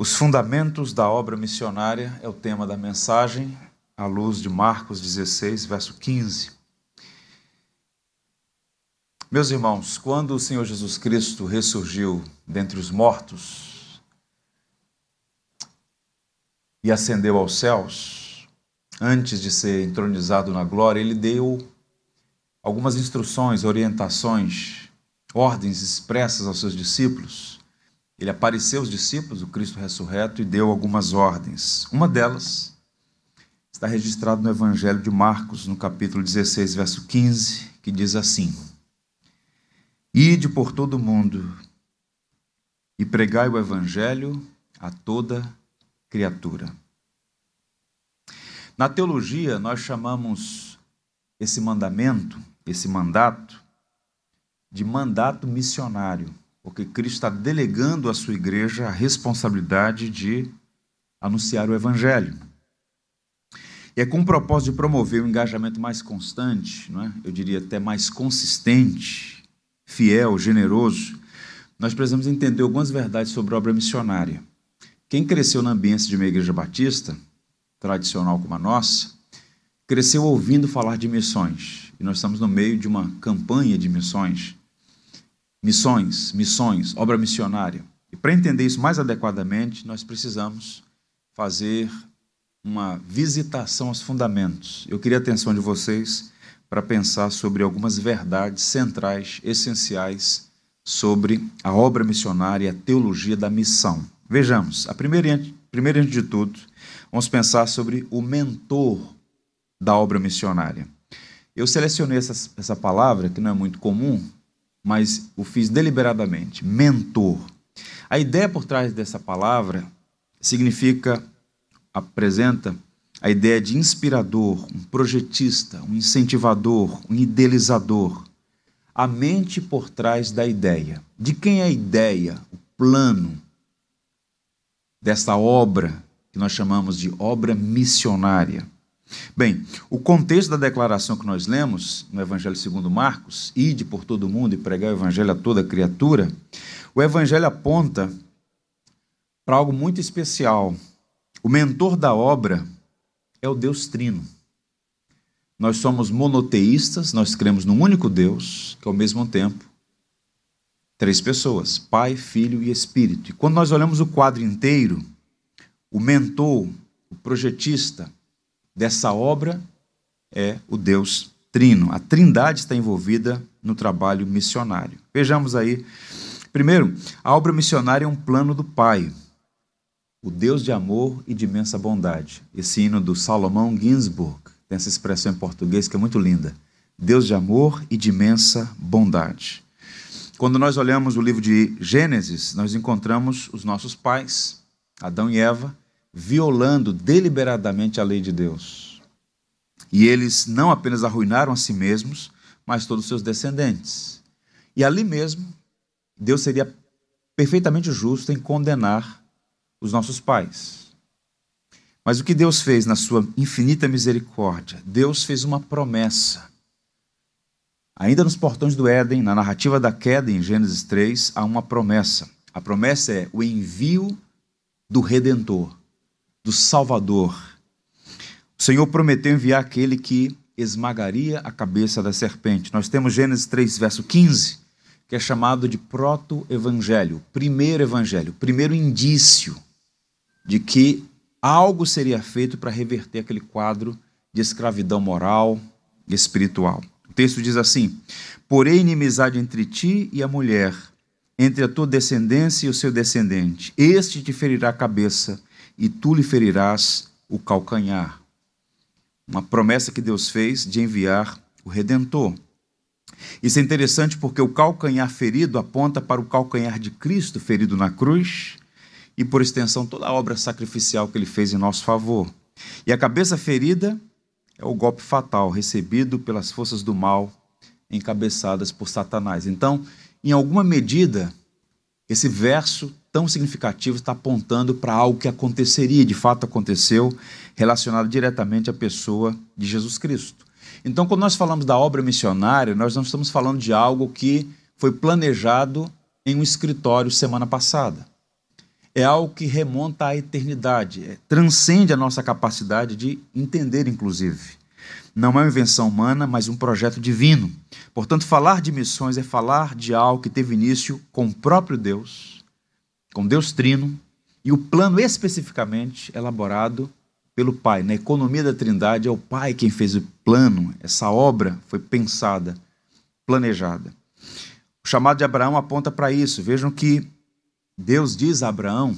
Os fundamentos da obra missionária é o tema da mensagem, à luz de Marcos 16, verso 15. Meus irmãos, quando o Senhor Jesus Cristo ressurgiu dentre os mortos e ascendeu aos céus, antes de ser entronizado na glória, ele deu algumas instruções, orientações, ordens expressas aos seus discípulos ele apareceu aos discípulos, o Cristo ressurreto, e deu algumas ordens. Uma delas está registrada no Evangelho de Marcos, no capítulo 16, verso 15, que diz assim: Ide por todo o mundo e pregai o Evangelho a toda criatura. Na teologia, nós chamamos esse mandamento, esse mandato, de mandato missionário porque Cristo está delegando à sua igreja a responsabilidade de anunciar o Evangelho. E é com o propósito de promover um engajamento mais constante, não é? eu diria até mais consistente, fiel, generoso, nós precisamos entender algumas verdades sobre a obra missionária. Quem cresceu no ambiente de uma igreja batista, tradicional como a nossa, cresceu ouvindo falar de missões. E nós estamos no meio de uma campanha de missões missões, missões, obra missionária. E para entender isso mais adequadamente, nós precisamos fazer uma visitação aos fundamentos. Eu queria a atenção de vocês para pensar sobre algumas verdades centrais, essenciais sobre a obra missionária e a teologia da missão. Vejamos, a primeira, antes de tudo, vamos pensar sobre o mentor da obra missionária. Eu selecionei essa, essa palavra, que não é muito comum, mas o fiz deliberadamente. Mentor. A ideia por trás dessa palavra significa, apresenta a ideia de inspirador, um projetista, um incentivador, um idealizador. A mente por trás da ideia. De quem é a ideia, o plano dessa obra que nós chamamos de obra missionária? Bem, o contexto da declaração que nós lemos no Evangelho segundo Marcos, ide por todo mundo e pregar o Evangelho a toda criatura, o Evangelho aponta para algo muito especial. O mentor da obra é o Deus Trino. Nós somos monoteístas, nós cremos num único Deus, que ao mesmo tempo três pessoas: Pai, Filho e Espírito. E quando nós olhamos o quadro inteiro, o mentor, o projetista, dessa obra é o Deus Trino. A Trindade está envolvida no trabalho missionário. Vejamos aí. Primeiro, a obra missionária é um plano do Pai, o Deus de amor e de imensa bondade. Esse hino do Salomão Ginsburg tem essa expressão em português que é muito linda. Deus de amor e de imensa bondade. Quando nós olhamos o livro de Gênesis, nós encontramos os nossos pais, Adão e Eva, violando deliberadamente a lei de Deus. E eles não apenas arruinaram a si mesmos, mas todos os seus descendentes. E ali mesmo, Deus seria perfeitamente justo em condenar os nossos pais. Mas o que Deus fez na sua infinita misericórdia? Deus fez uma promessa. Ainda nos portões do Éden, na narrativa da queda em Gênesis 3, há uma promessa. A promessa é o envio do redentor do Salvador. O Senhor prometeu enviar aquele que esmagaria a cabeça da serpente. Nós temos Gênesis 3, verso 15, que é chamado de proto-evangelho, primeiro evangelho, primeiro indício de que algo seria feito para reverter aquele quadro de escravidão moral e espiritual. O texto diz assim: Porém, inimizade entre ti e a mulher, entre a tua descendência e o seu descendente. Este te ferirá a cabeça e tu lhe ferirás o calcanhar. Uma promessa que Deus fez de enviar o redentor. Isso é interessante porque o calcanhar ferido aponta para o calcanhar de Cristo ferido na cruz e, por extensão, toda a obra sacrificial que ele fez em nosso favor. E a cabeça ferida é o golpe fatal recebido pelas forças do mal encabeçadas por Satanás. Então, em alguma medida, esse verso tão significativo está apontando para algo que aconteceria, de fato aconteceu, relacionado diretamente à pessoa de Jesus Cristo. Então, quando nós falamos da obra missionária, nós não estamos falando de algo que foi planejado em um escritório semana passada. é algo que remonta à eternidade, é, transcende a nossa capacidade de entender, inclusive. Não é uma invenção humana, mas um projeto divino. Portanto, falar de missões é falar de algo que teve início com o próprio Deus, com Deus Trino, e o plano especificamente elaborado pelo Pai. Na economia da Trindade é o Pai quem fez o plano, essa obra foi pensada, planejada. O chamado de Abraão aponta para isso. Vejam que Deus diz a Abraão,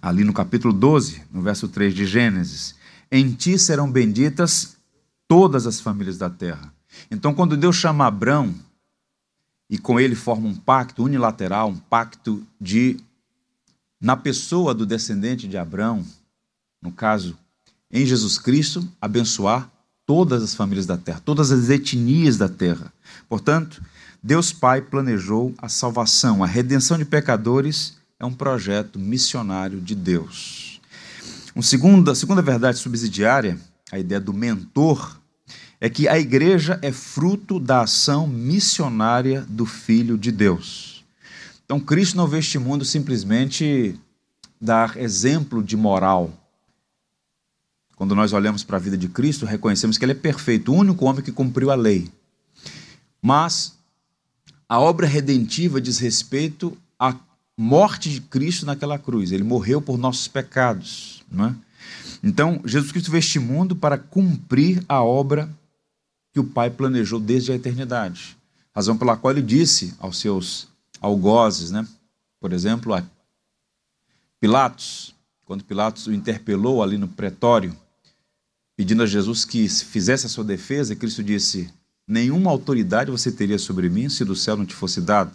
ali no capítulo 12, no verso 3 de Gênesis: Em ti serão benditas todas as famílias da terra. Então, quando Deus chama Abraão, e com ele forma um pacto unilateral, um pacto de, na pessoa do descendente de Abraão, no caso, em Jesus Cristo, abençoar todas as famílias da terra, todas as etnias da terra. Portanto, Deus Pai planejou a salvação, a redenção de pecadores é um projeto missionário de Deus. Um segundo, a segunda verdade subsidiária, a ideia do mentor, é que a igreja é fruto da ação missionária do Filho de Deus. Então, Cristo não veio este mundo simplesmente dar exemplo de moral. Quando nós olhamos para a vida de Cristo, reconhecemos que ele é perfeito, o único homem que cumpriu a lei. Mas a obra redentiva diz respeito à morte de Cristo naquela cruz. Ele morreu por nossos pecados. Não é? Então, Jesus Cristo veio este mundo para cumprir a obra que o Pai planejou desde a eternidade. Razão pela qual ele disse aos seus algozes, né? por exemplo, a Pilatos, quando Pilatos o interpelou ali no pretório, pedindo a Jesus que fizesse a sua defesa, Cristo disse: Nenhuma autoridade você teria sobre mim se do céu não te fosse dado.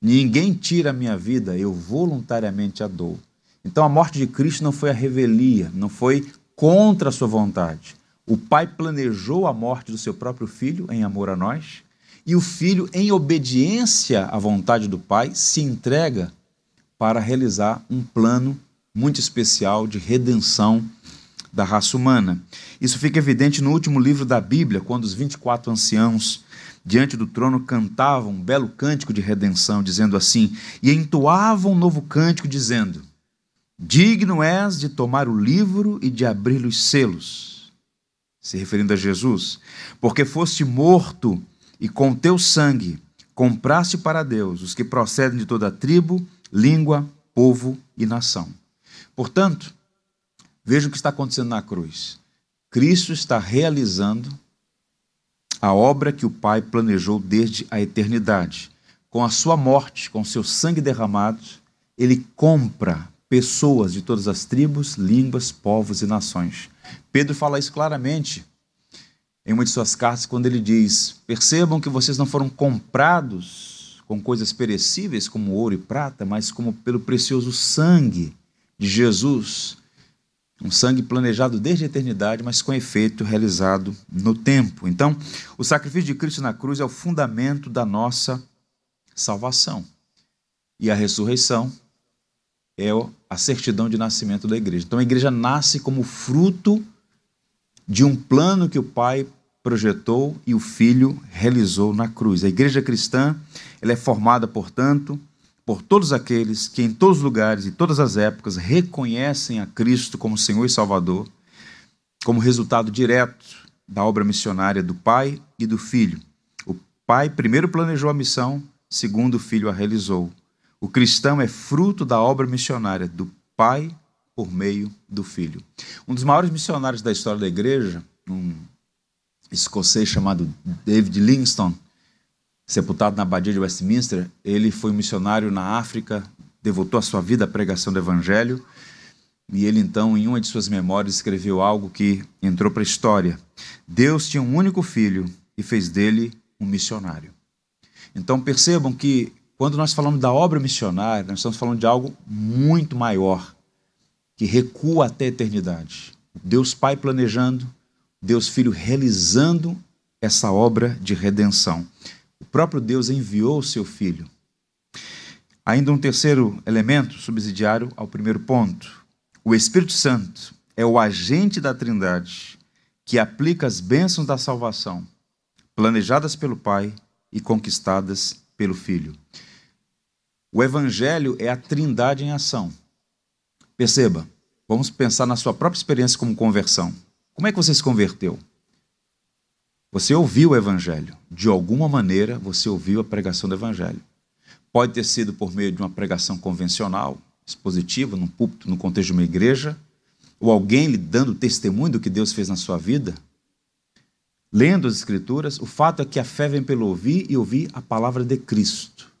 Ninguém tira a minha vida, eu voluntariamente a dou. Então a morte de Cristo não foi a revelia, não foi contra a sua vontade. O Pai planejou a morte do seu próprio filho em amor a nós, e o filho, em obediência à vontade do Pai, se entrega para realizar um plano muito especial de redenção da raça humana. Isso fica evidente no último livro da Bíblia, quando os 24 anciãos diante do trono cantavam um belo cântico de redenção, dizendo assim: E entoavam um novo cântico, dizendo: Digno és de tomar o livro e de abrir os selos. Se referindo a Jesus, porque foste morto e com teu sangue compraste para Deus os que procedem de toda tribo, língua, povo e nação. Portanto, Veja o que está acontecendo na cruz. Cristo está realizando a obra que o Pai planejou desde a eternidade. Com a sua morte, com seu sangue derramado, ele compra pessoas de todas as tribos, línguas, povos e nações. Pedro fala isso claramente em uma de suas cartas, quando ele diz: Percebam que vocês não foram comprados com coisas perecíveis como ouro e prata, mas como pelo precioso sangue de Jesus, um sangue planejado desde a eternidade, mas com efeito realizado no tempo. Então, o sacrifício de Cristo na cruz é o fundamento da nossa salvação. E a ressurreição é a certidão de nascimento da igreja. Então, a igreja nasce como fruto de um plano que o Pai projetou e o Filho realizou na cruz. A igreja cristã ela é formada, portanto, por todos aqueles que em todos os lugares e todas as épocas reconhecem a Cristo como Senhor e Salvador, como resultado direto da obra missionária do Pai e do Filho. O Pai primeiro planejou a missão, segundo o Filho a realizou. O cristão é fruto da obra missionária do Pai por meio do Filho. Um dos maiores missionários da história da igreja, um escocês chamado David Livingstone, sepultado na abadia de Westminster, ele foi um missionário na África, devotou a sua vida à pregação do evangelho, e ele então, em uma de suas memórias, escreveu algo que entrou para a história. Deus tinha um único filho e fez dele um missionário. Então percebam que quando nós falamos da obra missionária, nós estamos falando de algo muito maior, que recua até a eternidade. Deus Pai planejando, Deus Filho realizando essa obra de redenção. O próprio Deus enviou o seu filho. Ainda um terceiro elemento subsidiário ao primeiro ponto. O Espírito Santo é o agente da Trindade que aplica as bênçãos da salvação, planejadas pelo Pai e conquistadas pelo Filho. O evangelho é a trindade em ação. Perceba, vamos pensar na sua própria experiência como conversão. Como é que você se converteu? Você ouviu o evangelho. De alguma maneira, você ouviu a pregação do evangelho. Pode ter sido por meio de uma pregação convencional, expositiva, num púlpito, no contexto de uma igreja, ou alguém lhe dando testemunho do que Deus fez na sua vida, lendo as Escrituras, o fato é que a fé vem pelo ouvir e ouvir a palavra de Cristo.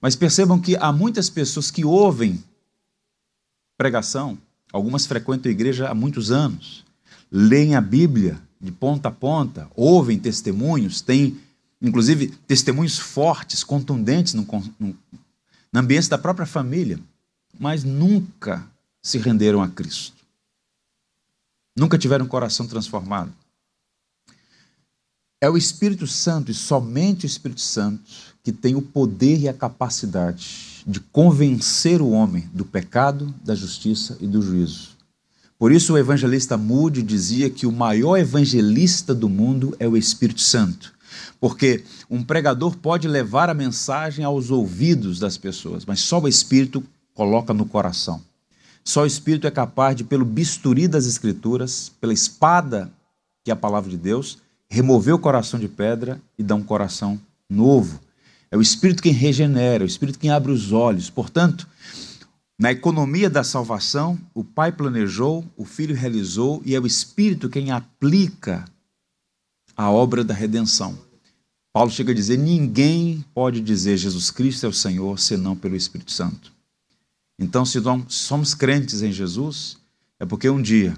Mas percebam que há muitas pessoas que ouvem pregação, algumas frequentam a igreja há muitos anos, leem a Bíblia de ponta a ponta, ouvem testemunhos, têm inclusive testemunhos fortes, contundentes no, no, no ambiente da própria família, mas nunca se renderam a Cristo. Nunca tiveram um coração transformado. É o Espírito Santo e somente o Espírito Santo que tem o poder e a capacidade de convencer o homem do pecado, da justiça e do juízo. Por isso o evangelista Moody dizia que o maior evangelista do mundo é o Espírito Santo. Porque um pregador pode levar a mensagem aos ouvidos das pessoas, mas só o Espírito coloca no coração. Só o Espírito é capaz de, pelo bisturi das Escrituras, pela espada que é a palavra de Deus, remover o coração de pedra e dar um coração novo. É o Espírito quem regenera, é o Espírito quem abre os olhos. Portanto, na economia da salvação, o Pai planejou, o Filho realizou e é o Espírito quem aplica a obra da redenção. Paulo chega a dizer: ninguém pode dizer Jesus Cristo é o Senhor senão pelo Espírito Santo. Então, se somos crentes em Jesus, é porque um dia,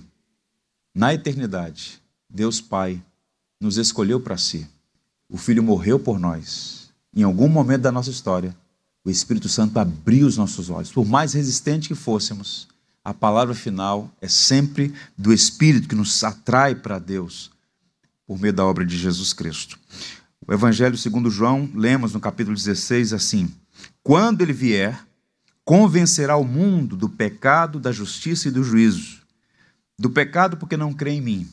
na eternidade, Deus Pai nos escolheu para si. O Filho morreu por nós. Em algum momento da nossa história, o Espírito Santo abriu os nossos olhos. Por mais resistente que fôssemos, a palavra final é sempre do Espírito que nos atrai para Deus por meio da obra de Jesus Cristo. O Evangelho segundo João, lemos no capítulo 16 assim: Quando ele vier, convencerá o mundo do pecado, da justiça e do juízo. Do pecado, porque não crê em mim.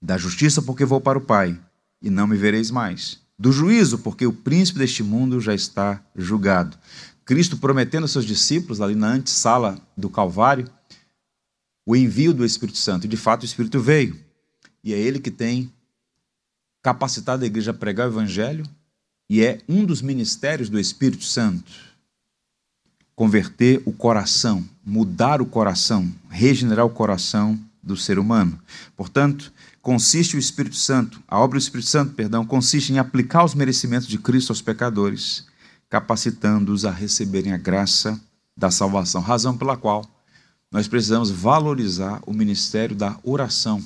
Da justiça, porque vou para o Pai e não me vereis mais. Do juízo, porque o príncipe deste mundo já está julgado. Cristo prometendo aos seus discípulos, ali na antessala do Calvário, o envio do Espírito Santo. E de fato o Espírito veio. E é ele que tem capacitado a igreja a pregar o Evangelho e é um dos ministérios do Espírito Santo converter o coração, mudar o coração, regenerar o coração do ser humano. Portanto, consiste o Espírito Santo, a obra do Espírito Santo, perdão, consiste em aplicar os merecimentos de Cristo aos pecadores, capacitando-os a receberem a graça da salvação, razão pela qual nós precisamos valorizar o ministério da oração.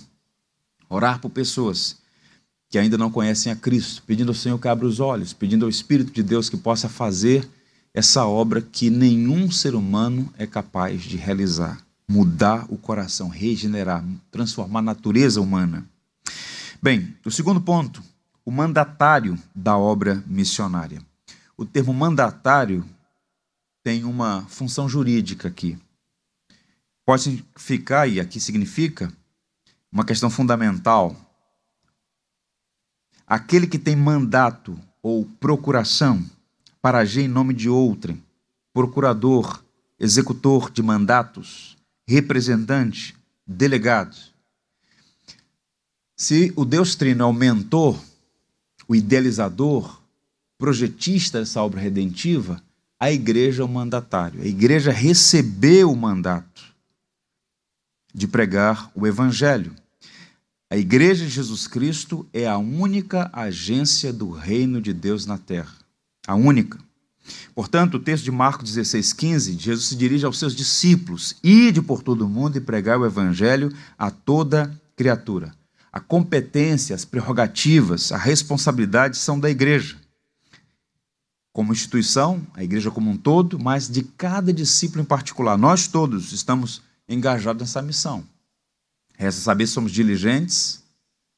Orar por pessoas que ainda não conhecem a Cristo, pedindo ao Senhor que abra os olhos, pedindo ao Espírito de Deus que possa fazer essa obra que nenhum ser humano é capaz de realizar. Mudar o coração, regenerar, transformar a natureza humana. Bem, o segundo ponto, o mandatário da obra missionária. O termo mandatário tem uma função jurídica aqui. Pode significar, e aqui significa, uma questão fundamental. Aquele que tem mandato ou procuração para agir em nome de outrem, procurador, executor de mandatos, representante, delegado. Se o Deus Trino é o mentor, o idealizador, projetista dessa obra redentiva, a igreja é o mandatário. A igreja recebeu o mandato de pregar o evangelho. A igreja de Jesus Cristo é a única agência do reino de Deus na terra a única. Portanto, o texto de Marcos 16, 15, Jesus se dirige aos seus discípulos: ide por todo o mundo e pregar o evangelho a toda criatura. A competência, as prerrogativas, a responsabilidade são da igreja. Como instituição, a igreja como um todo, mas de cada discípulo em particular. Nós todos estamos engajados nessa missão. Resta saber se somos diligentes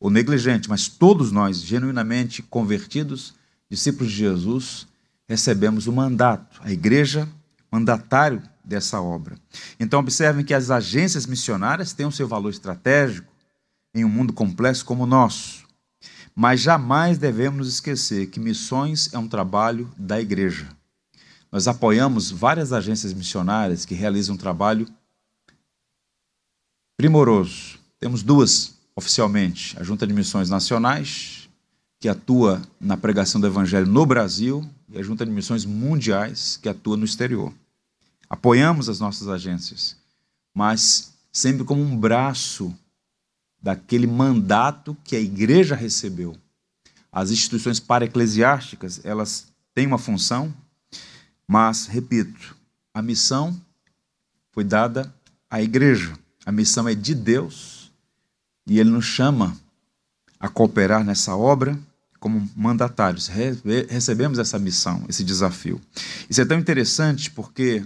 ou negligentes, mas todos nós, genuinamente convertidos, discípulos de Jesus, recebemos o mandato, a igreja, mandatário dessa obra. Então, observem que as agências missionárias têm o seu valor estratégico em um mundo complexo como o nosso. Mas jamais devemos esquecer que missões é um trabalho da igreja. Nós apoiamos várias agências missionárias que realizam um trabalho primoroso. Temos duas oficialmente: a Junta de Missões Nacionais, que atua na pregação do Evangelho no Brasil, e a Junta de Missões Mundiais, que atua no exterior. Apoiamos as nossas agências, mas sempre como um braço daquele mandato que a igreja recebeu. As instituições para-eclesiásticas, elas têm uma função, mas, repito, a missão foi dada à igreja. A missão é de Deus e Ele nos chama a cooperar nessa obra como mandatários. Recebemos essa missão, esse desafio. Isso é tão interessante porque,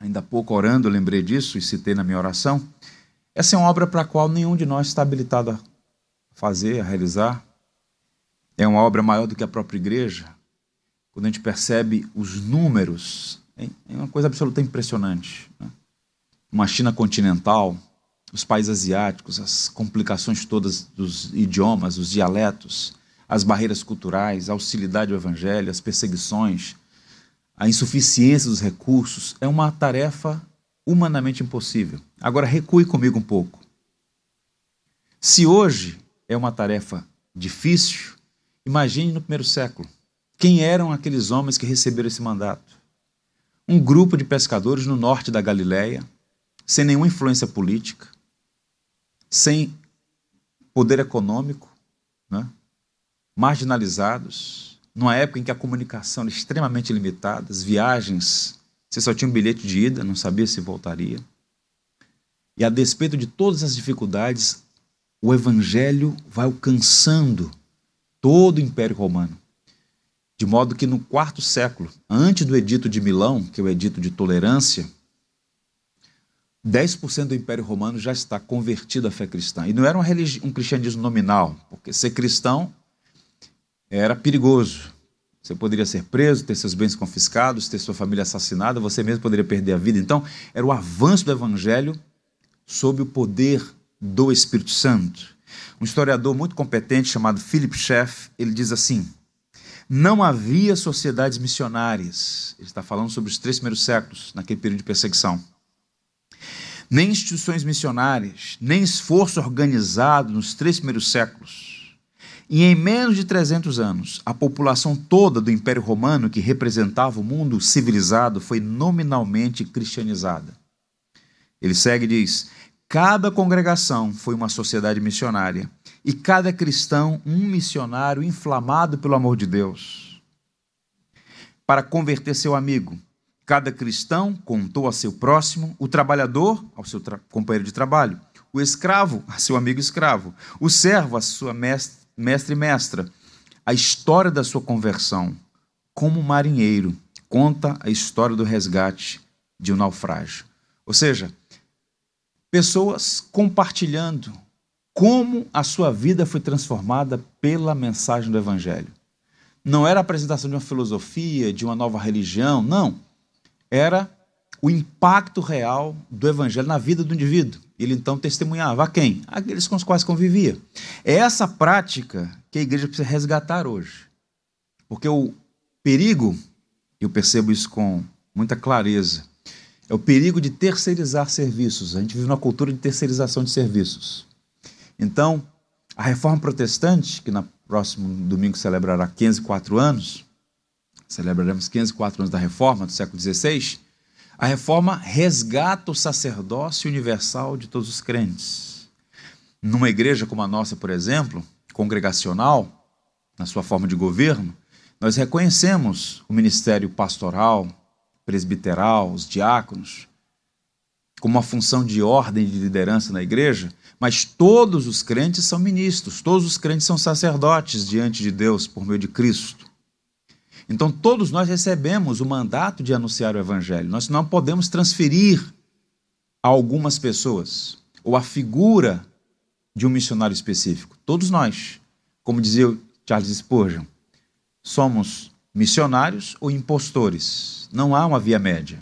ainda há pouco orando, eu lembrei disso e citei na minha oração. Essa é uma obra para a qual nenhum de nós está habilitado a fazer, a realizar. É uma obra maior do que a própria igreja. Quando a gente percebe os números, é uma coisa absolutamente impressionante. Né? Uma China continental, os países asiáticos, as complicações todas dos idiomas, os dialetos, as barreiras culturais, a hostilidade ao evangelho, as perseguições, a insuficiência dos recursos, é uma tarefa humanamente impossível. Agora recue comigo um pouco. Se hoje é uma tarefa difícil, imagine no primeiro século. Quem eram aqueles homens que receberam esse mandato? Um grupo de pescadores no norte da Galileia, sem nenhuma influência política, sem poder econômico, né? Marginalizados, numa época em que a comunicação era extremamente limitada, as viagens você só tinha um bilhete de ida, não sabia se voltaria. E a despeito de todas as dificuldades, o evangelho vai alcançando todo o Império Romano. De modo que no quarto século, antes do Edito de Milão, que é o Edito de Tolerância, 10% do Império Romano já está convertido à fé cristã. E não era um cristianismo nominal, porque ser cristão era perigoso. Você poderia ser preso, ter seus bens confiscados, ter sua família assassinada, você mesmo poderia perder a vida. Então, era o avanço do evangelho sob o poder do Espírito Santo. Um historiador muito competente chamado Philip Schaff, ele diz assim: não havia sociedades missionárias. Ele está falando sobre os três primeiros séculos, naquele período de perseguição. Nem instituições missionárias, nem esforço organizado nos três primeiros séculos e em menos de 300 anos, a população toda do Império Romano, que representava o mundo civilizado, foi nominalmente cristianizada. Ele segue e diz: cada congregação foi uma sociedade missionária, e cada cristão um missionário inflamado pelo amor de Deus. Para converter seu amigo, cada cristão contou a seu próximo, o trabalhador ao seu tra companheiro de trabalho, o escravo a seu amigo escravo, o servo a sua mestre mestre e mestra, a história da sua conversão, como marinheiro, conta a história do resgate de um naufrágio. Ou seja, pessoas compartilhando como a sua vida foi transformada pela mensagem do Evangelho. Não era a apresentação de uma filosofia, de uma nova religião, não. Era o impacto real do Evangelho na vida do indivíduo. Ele então testemunhava a quem? Aqueles com os quais convivia. É essa prática que a igreja precisa resgatar hoje. Porque o perigo, eu percebo isso com muita clareza, é o perigo de terceirizar serviços. A gente vive numa cultura de terceirização de serviços. Então, a reforma protestante, que no próximo domingo celebrará 504 anos, celebraremos 504 anos da reforma do século XVI, a reforma resgata o sacerdócio universal de todos os crentes. Numa igreja como a nossa, por exemplo, congregacional, na sua forma de governo, nós reconhecemos o ministério pastoral, presbiteral, os diáconos, como uma função de ordem e de liderança na igreja, mas todos os crentes são ministros, todos os crentes são sacerdotes diante de Deus por meio de Cristo. Então, todos nós recebemos o mandato de anunciar o Evangelho. Nós não podemos transferir a algumas pessoas ou a figura de um missionário específico. Todos nós, como dizia Charles Spurgeon, somos missionários ou impostores. Não há uma via média.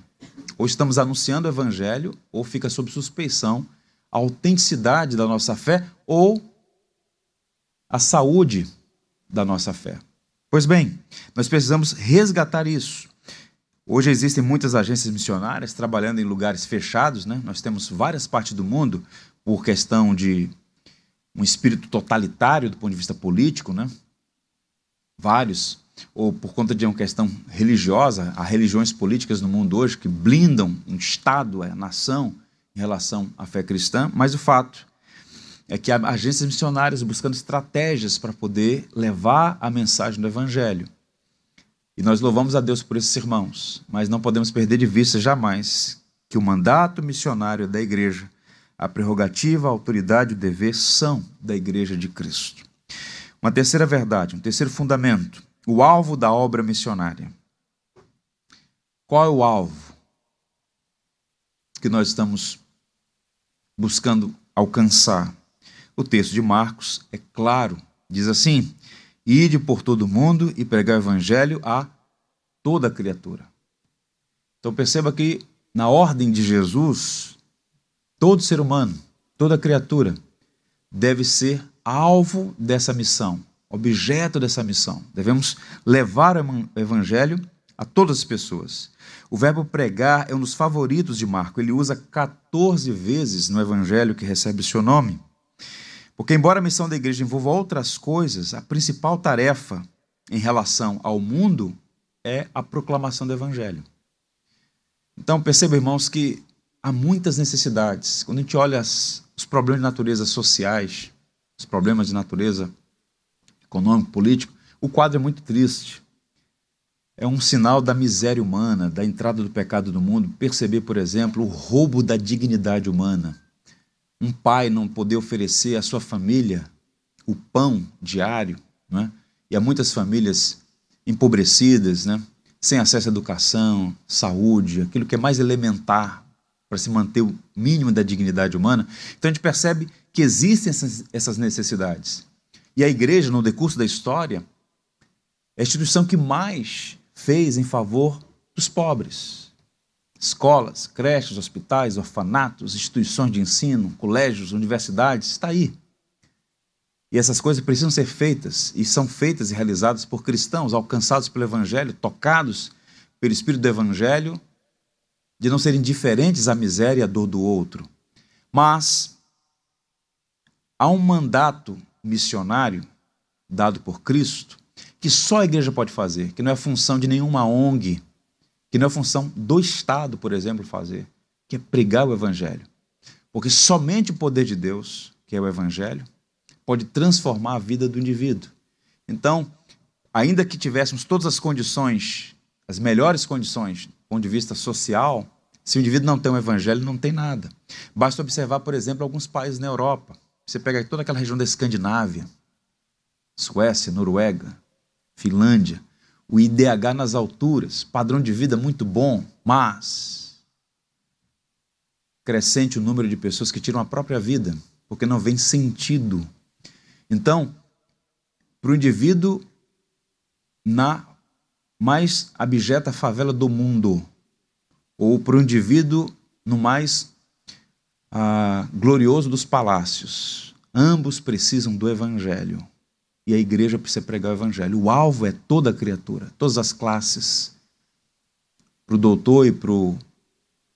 Ou estamos anunciando o Evangelho, ou fica sob suspeição a autenticidade da nossa fé ou a saúde da nossa fé. Pois bem, nós precisamos resgatar isso. Hoje existem muitas agências missionárias trabalhando em lugares fechados, né? Nós temos várias partes do mundo por questão de um espírito totalitário do ponto de vista político, né? Vários, ou por conta de uma questão religiosa, há religiões políticas no mundo hoje que blindam um estado, a nação em relação à fé cristã, mas o fato é que agências missionárias buscando estratégias para poder levar a mensagem do evangelho. E nós louvamos a Deus por esses irmãos, mas não podemos perder de vista jamais que o mandato missionário da igreja, a prerrogativa, a autoridade o dever são da igreja de Cristo. Uma terceira verdade, um terceiro fundamento, o alvo da obra missionária. Qual é o alvo que nós estamos buscando alcançar? O texto de Marcos é claro, diz assim: Ide por todo o mundo e pregar o evangelho a toda criatura. Então perceba que na ordem de Jesus, todo ser humano, toda criatura deve ser alvo dessa missão, objeto dessa missão. Devemos levar o evangelho a todas as pessoas. O verbo pregar é um dos favoritos de Marco. Ele usa 14 vezes no evangelho que recebe o seu nome. Porque, embora a missão da igreja envolva outras coisas, a principal tarefa em relação ao mundo é a proclamação do evangelho. Então, perceba, irmãos, que há muitas necessidades. Quando a gente olha as, os problemas de natureza sociais, os problemas de natureza econômico, político, o quadro é muito triste. É um sinal da miséria humana, da entrada do pecado no mundo. Perceber, por exemplo, o roubo da dignidade humana um pai não poder oferecer à sua família o pão diário, né? e há muitas famílias empobrecidas, né? sem acesso à educação, saúde, aquilo que é mais elementar para se manter o mínimo da dignidade humana. Então a gente percebe que existem essas necessidades. E a igreja, no decurso da história, é a instituição que mais fez em favor dos pobres escolas, creches, hospitais, orfanatos, instituições de ensino, colégios, universidades, está aí. E essas coisas precisam ser feitas, e são feitas e realizadas por cristãos alcançados pelo Evangelho, tocados pelo Espírito do Evangelho, de não serem indiferentes à miséria e à dor do outro. Mas há um mandato missionário dado por Cristo que só a igreja pode fazer, que não é função de nenhuma ONG, que não é função do Estado, por exemplo, fazer, que é pregar o Evangelho. Porque somente o poder de Deus, que é o Evangelho, pode transformar a vida do indivíduo. Então, ainda que tivéssemos todas as condições, as melhores condições, do ponto de vista social, se o indivíduo não tem um evangelho, não tem nada. Basta observar, por exemplo, alguns países na Europa. Você pega toda aquela região da Escandinávia, Suécia, Noruega, Finlândia o IDH nas alturas, padrão de vida muito bom, mas crescente o número de pessoas que tiram a própria vida porque não vem sentido. Então, para o indivíduo na mais abjeta favela do mundo, ou para o indivíduo no mais ah, glorioso dos palácios, ambos precisam do Evangelho e a igreja precisa pregar o evangelho. O alvo é toda a criatura, todas as classes. Para o doutor e para o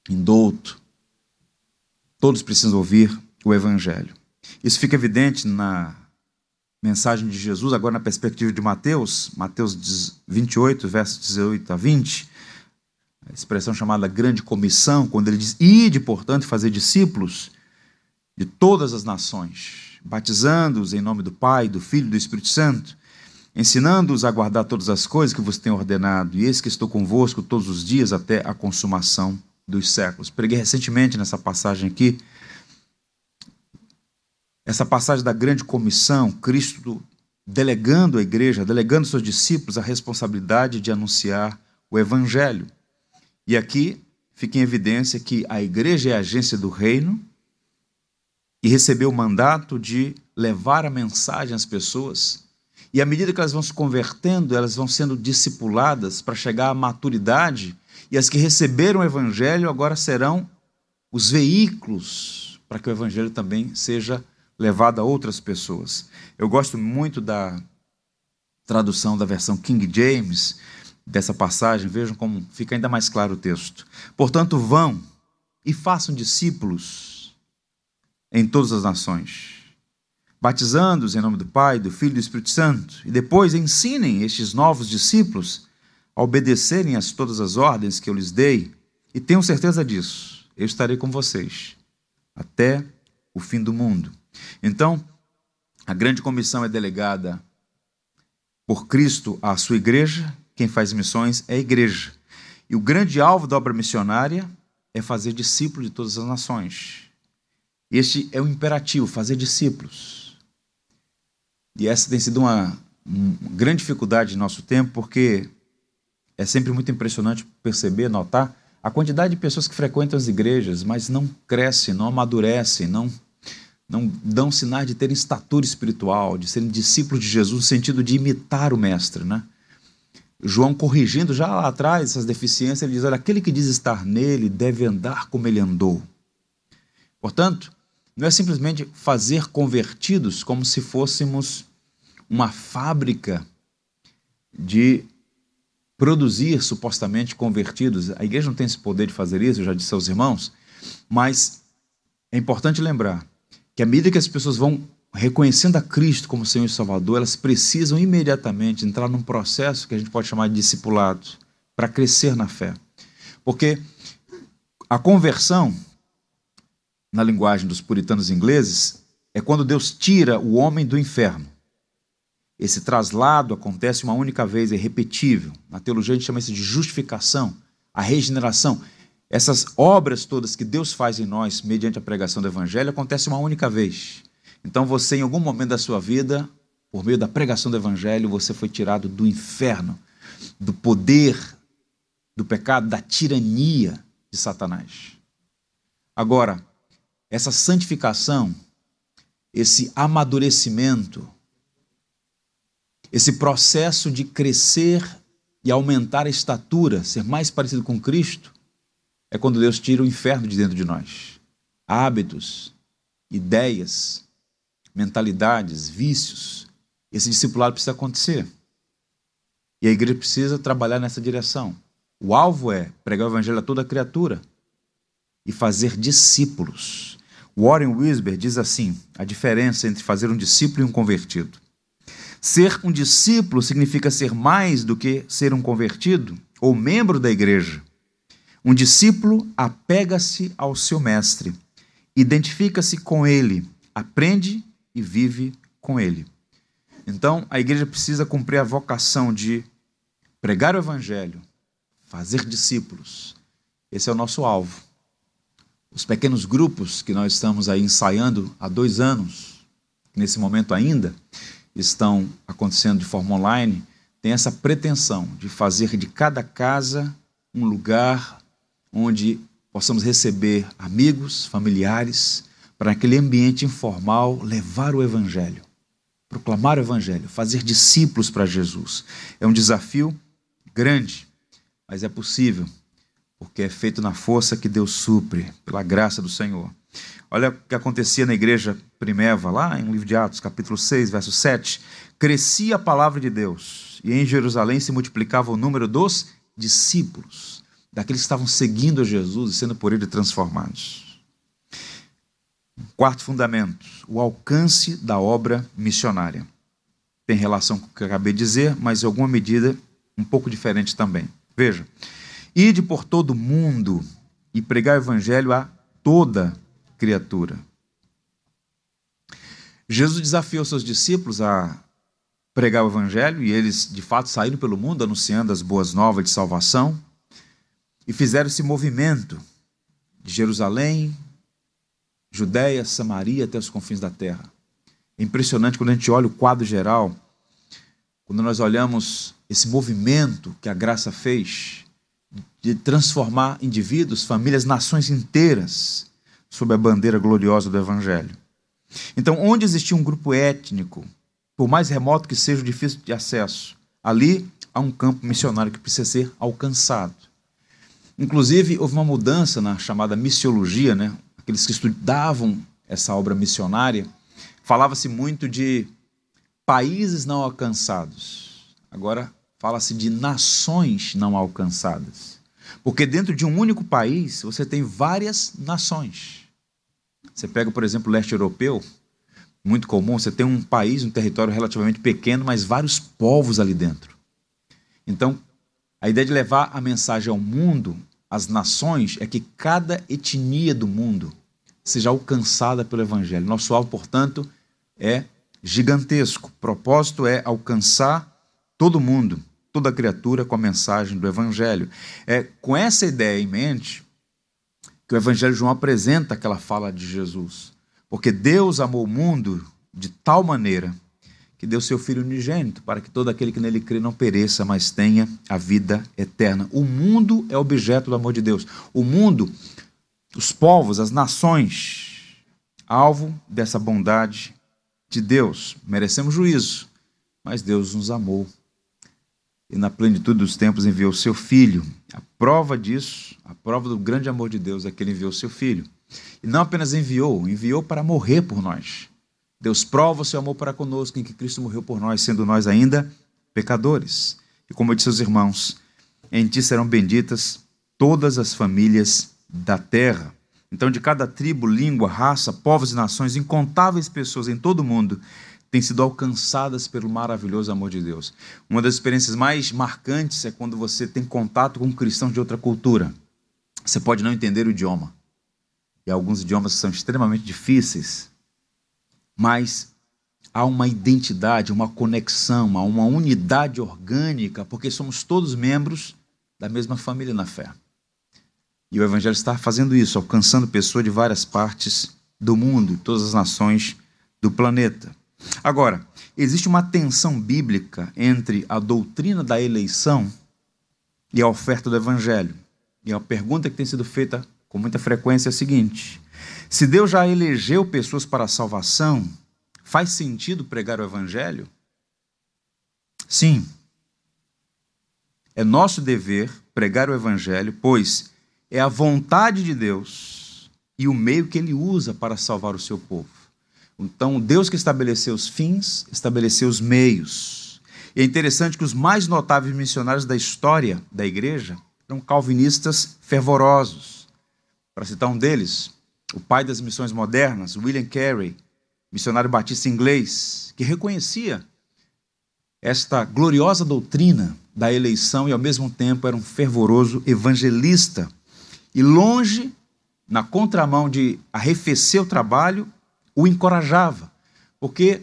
indouto, todos precisam ouvir o evangelho. Isso fica evidente na mensagem de Jesus, agora na perspectiva de Mateus, Mateus 28, versos 18 a 20, a expressão chamada grande comissão, quando ele diz: Ide, portanto, fazer discípulos de todas as nações batizando-os em nome do Pai, do Filho e do Espírito Santo, ensinando-os a guardar todas as coisas que vos tenho ordenado, e eis que estou convosco todos os dias até a consumação dos séculos. Preguei recentemente nessa passagem aqui, essa passagem da grande comissão, Cristo delegando à igreja, delegando seus discípulos a responsabilidade de anunciar o evangelho. E aqui fica em evidência que a igreja é a agência do reino, e recebeu o mandato de levar a mensagem às pessoas. E à medida que elas vão se convertendo, elas vão sendo discipuladas para chegar à maturidade, e as que receberam o evangelho agora serão os veículos para que o evangelho também seja levado a outras pessoas. Eu gosto muito da tradução da versão King James, dessa passagem, vejam como fica ainda mais claro o texto. Portanto, vão e façam discípulos em todas as nações, batizando-os em nome do Pai, do Filho e do Espírito Santo, e depois ensinem estes novos discípulos a obedecerem a todas as ordens que eu lhes dei, e tenham certeza disso, eu estarei com vocês até o fim do mundo. Então, a grande comissão é delegada por Cristo à sua igreja, quem faz missões é a igreja. E o grande alvo da obra missionária é fazer discípulos de todas as nações. Este é o imperativo, fazer discípulos. E essa tem sido uma, uma grande dificuldade em nosso tempo, porque é sempre muito impressionante perceber, notar a quantidade de pessoas que frequentam as igrejas, mas não crescem, não amadurecem, não, não dão sinais de terem estatura espiritual, de serem discípulos de Jesus, no sentido de imitar o Mestre. Né? João corrigindo já lá atrás essas deficiências, ele diz: olha, aquele que diz estar nele deve andar como ele andou. Portanto, não é simplesmente fazer convertidos como se fôssemos uma fábrica de produzir supostamente convertidos. A igreja não tem esse poder de fazer isso, eu já disse aos irmãos, mas é importante lembrar que à medida que as pessoas vão reconhecendo a Cristo como Senhor e Salvador, elas precisam imediatamente entrar num processo que a gente pode chamar de discipulado, para crescer na fé. Porque a conversão, na linguagem dos puritanos ingleses, é quando Deus tira o homem do inferno. Esse traslado acontece uma única vez, é repetível. Na teologia a gente chama isso de justificação, a regeneração. Essas obras todas que Deus faz em nós, mediante a pregação do Evangelho, acontecem uma única vez. Então você, em algum momento da sua vida, por meio da pregação do Evangelho, você foi tirado do inferno, do poder do pecado, da tirania de Satanás. Agora, essa santificação, esse amadurecimento, esse processo de crescer e aumentar a estatura, ser mais parecido com Cristo, é quando Deus tira o inferno de dentro de nós. Hábitos, ideias, mentalidades, vícios. Esse discipulado precisa acontecer. E a igreja precisa trabalhar nessa direção. O alvo é pregar o evangelho a toda criatura e fazer discípulos. Warren Wisber diz assim: a diferença entre fazer um discípulo e um convertido. Ser um discípulo significa ser mais do que ser um convertido ou membro da igreja. Um discípulo apega-se ao seu mestre, identifica-se com ele, aprende e vive com ele. Então, a igreja precisa cumprir a vocação de pregar o evangelho, fazer discípulos. Esse é o nosso alvo. Os pequenos grupos que nós estamos aí ensaiando há dois anos, nesse momento ainda, estão acontecendo de forma online, tem essa pretensão de fazer de cada casa um lugar onde possamos receber amigos, familiares, para aquele ambiente informal levar o evangelho, proclamar o evangelho, fazer discípulos para Jesus. É um desafio grande, mas é possível, porque é feito na força que Deus supre, pela graça do Senhor. Olha o que acontecia na igreja primeva, lá em livro de Atos, capítulo 6, verso 7. Crescia a palavra de Deus, e em Jerusalém se multiplicava o número dos discípulos, daqueles que estavam seguindo a Jesus e sendo por ele transformados. Quarto fundamento: o alcance da obra missionária. Tem relação com o que eu acabei de dizer, mas em alguma medida um pouco diferente também. Veja: ide por todo o mundo e pregar o evangelho a toda criatura. Jesus desafiou seus discípulos a pregar o evangelho e eles, de fato, saíram pelo mundo anunciando as boas novas de salvação e fizeram esse movimento de Jerusalém, Judéia, Samaria até os confins da terra. É impressionante quando a gente olha o quadro geral, quando nós olhamos esse movimento que a graça fez de transformar indivíduos, famílias, nações inteiras sob a bandeira gloriosa do Evangelho. Então, onde existia um grupo étnico, por mais remoto que seja difícil de acesso, ali há um campo missionário que precisa ser alcançado. Inclusive, houve uma mudança na chamada missiologia, né? aqueles que estudavam essa obra missionária, falava-se muito de países não alcançados. Agora fala-se de nações não alcançadas. Porque dentro de um único país você tem várias nações. Você pega, por exemplo, o leste europeu, muito comum, você tem um país, um território relativamente pequeno, mas vários povos ali dentro. Então, a ideia de levar a mensagem ao mundo, às nações, é que cada etnia do mundo seja alcançada pelo Evangelho. Nosso alvo, portanto, é gigantesco. O propósito é alcançar todo mundo, toda criatura com a mensagem do Evangelho. É com essa ideia em mente que o Evangelho de João apresenta aquela fala de Jesus. Porque Deus amou o mundo de tal maneira que deu seu Filho unigênito, para que todo aquele que nele crê não pereça, mas tenha a vida eterna. O mundo é objeto do amor de Deus. O mundo, os povos, as nações, alvo dessa bondade de Deus. Merecemos juízo, mas Deus nos amou. E na plenitude dos tempos enviou seu Filho. A prova disso, a prova do grande amor de Deus é que ele enviou seu Filho. E não apenas enviou, enviou para morrer por nós Deus prova o seu amor para conosco em que Cristo morreu por nós, sendo nós ainda pecadores. E como eu disse aos irmãos, em ti serão benditas todas as famílias da terra. Então, de cada tribo, língua, raça, povos e nações, incontáveis pessoas em todo o mundo têm sido alcançadas pelo maravilhoso amor de Deus. Uma das experiências mais marcantes é quando você tem contato com um cristão de outra cultura. Você pode não entender o idioma. E alguns idiomas são extremamente difíceis mas há uma identidade, uma conexão, há uma unidade orgânica, porque somos todos membros da mesma família na fé. E o Evangelho está fazendo isso, alcançando pessoas de várias partes do mundo, todas as nações do planeta. Agora, existe uma tensão bíblica entre a doutrina da eleição e a oferta do Evangelho. E a pergunta que tem sido feita com muita frequência é a seguinte: se Deus já elegeu pessoas para a salvação, faz sentido pregar o Evangelho? Sim. É nosso dever pregar o Evangelho, pois é a vontade de Deus e o meio que ele usa para salvar o seu povo. Então, Deus que estabeleceu os fins, estabeleceu os meios. E é interessante que os mais notáveis missionários da história da igreja eram calvinistas fervorosos. Para citar um deles, o pai das missões modernas, William Carey, missionário batista inglês, que reconhecia esta gloriosa doutrina da eleição e ao mesmo tempo era um fervoroso evangelista. E longe, na contramão de arrefecer o trabalho, o encorajava. Porque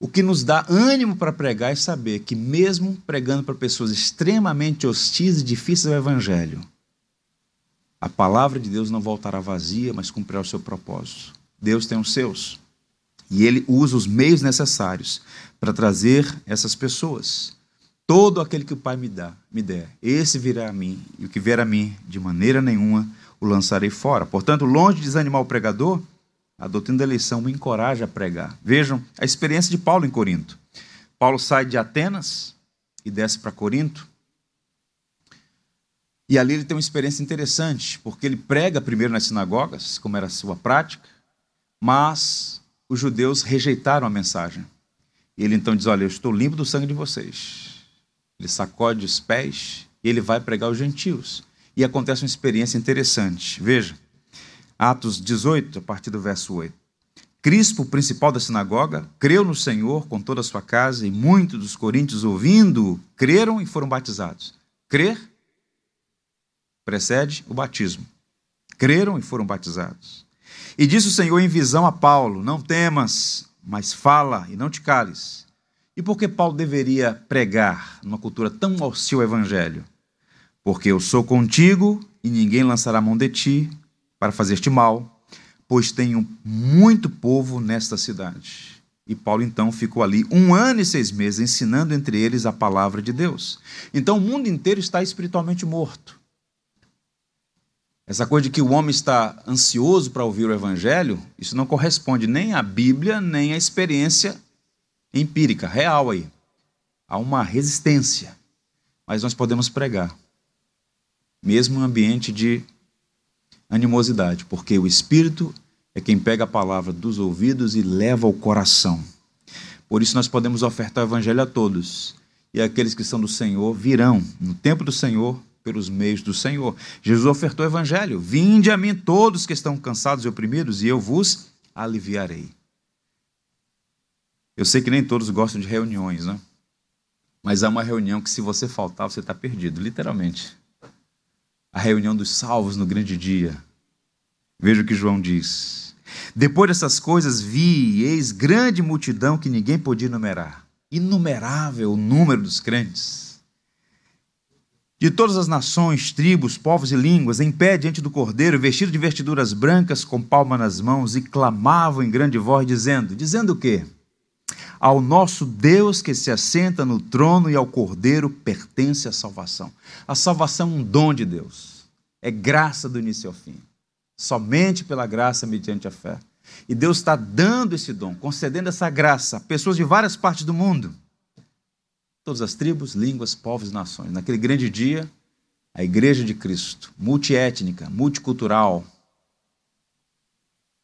o que nos dá ânimo para pregar é saber que, mesmo pregando para pessoas extremamente hostis e difíceis ao Evangelho, a palavra de Deus não voltará vazia, mas cumprirá o seu propósito. Deus tem os seus. E ele usa os meios necessários para trazer essas pessoas. Todo aquele que o Pai me dá, me der, esse virá a mim, e o que vier a mim, de maneira nenhuma o lançarei fora. Portanto, longe de desanimar o pregador, a doutrina da eleição o encoraja a pregar. Vejam a experiência de Paulo em Corinto. Paulo sai de Atenas e desce para Corinto. E ali ele tem uma experiência interessante, porque ele prega primeiro nas sinagogas, como era a sua prática, mas os judeus rejeitaram a mensagem. Ele então diz: Olha, eu estou limpo do sangue de vocês. Ele sacode os pés e ele vai pregar aos gentios. E acontece uma experiência interessante. Veja, Atos 18, a partir do verso 8. Crispo, principal da sinagoga, creu no Senhor com toda a sua casa, e muitos dos coríntios, ouvindo, creram e foram batizados. Crer precede o batismo. Creram e foram batizados. E disse o Senhor em visão a Paulo: Não temas, mas fala e não te cales. E por que Paulo deveria pregar numa cultura tão hostil ao evangelho? Porque eu sou contigo e ninguém lançará mão de ti para fazer-te mal, pois tenho muito povo nesta cidade. E Paulo então ficou ali um ano e seis meses ensinando entre eles a palavra de Deus. Então o mundo inteiro está espiritualmente morto. Essa coisa de que o homem está ansioso para ouvir o evangelho, isso não corresponde nem à Bíblia, nem à experiência empírica, real aí. Há uma resistência. Mas nós podemos pregar, mesmo em um ambiente de animosidade, porque o Espírito é quem pega a palavra dos ouvidos e leva ao coração. Por isso nós podemos ofertar o evangelho a todos. e aqueles que são do Senhor virão no tempo do Senhor pelos meios do Senhor. Jesus ofertou o evangelho: Vinde a mim todos que estão cansados e oprimidos, e eu vos aliviarei. Eu sei que nem todos gostam de reuniões, né? Mas há uma reunião que, se você faltar, você está perdido, literalmente. A reunião dos salvos no grande dia. Veja o que João diz. Depois dessas coisas, vi, e eis grande multidão que ninguém podia enumerar. Inumerável o número dos crentes. De todas as nações, tribos, povos e línguas, em pé diante do cordeiro, vestido de vestiduras brancas, com palma nas mãos, e clamavam em grande voz, dizendo: Dizendo o quê? Ao nosso Deus que se assenta no trono e ao Cordeiro pertence a salvação. A salvação é um dom de Deus, é graça do início ao fim. Somente pela graça mediante a fé. E Deus está dando esse dom, concedendo essa graça a pessoas de várias partes do mundo. Todas as tribos, línguas, povos e nações. Naquele grande dia, a Igreja de Cristo, multiétnica, multicultural,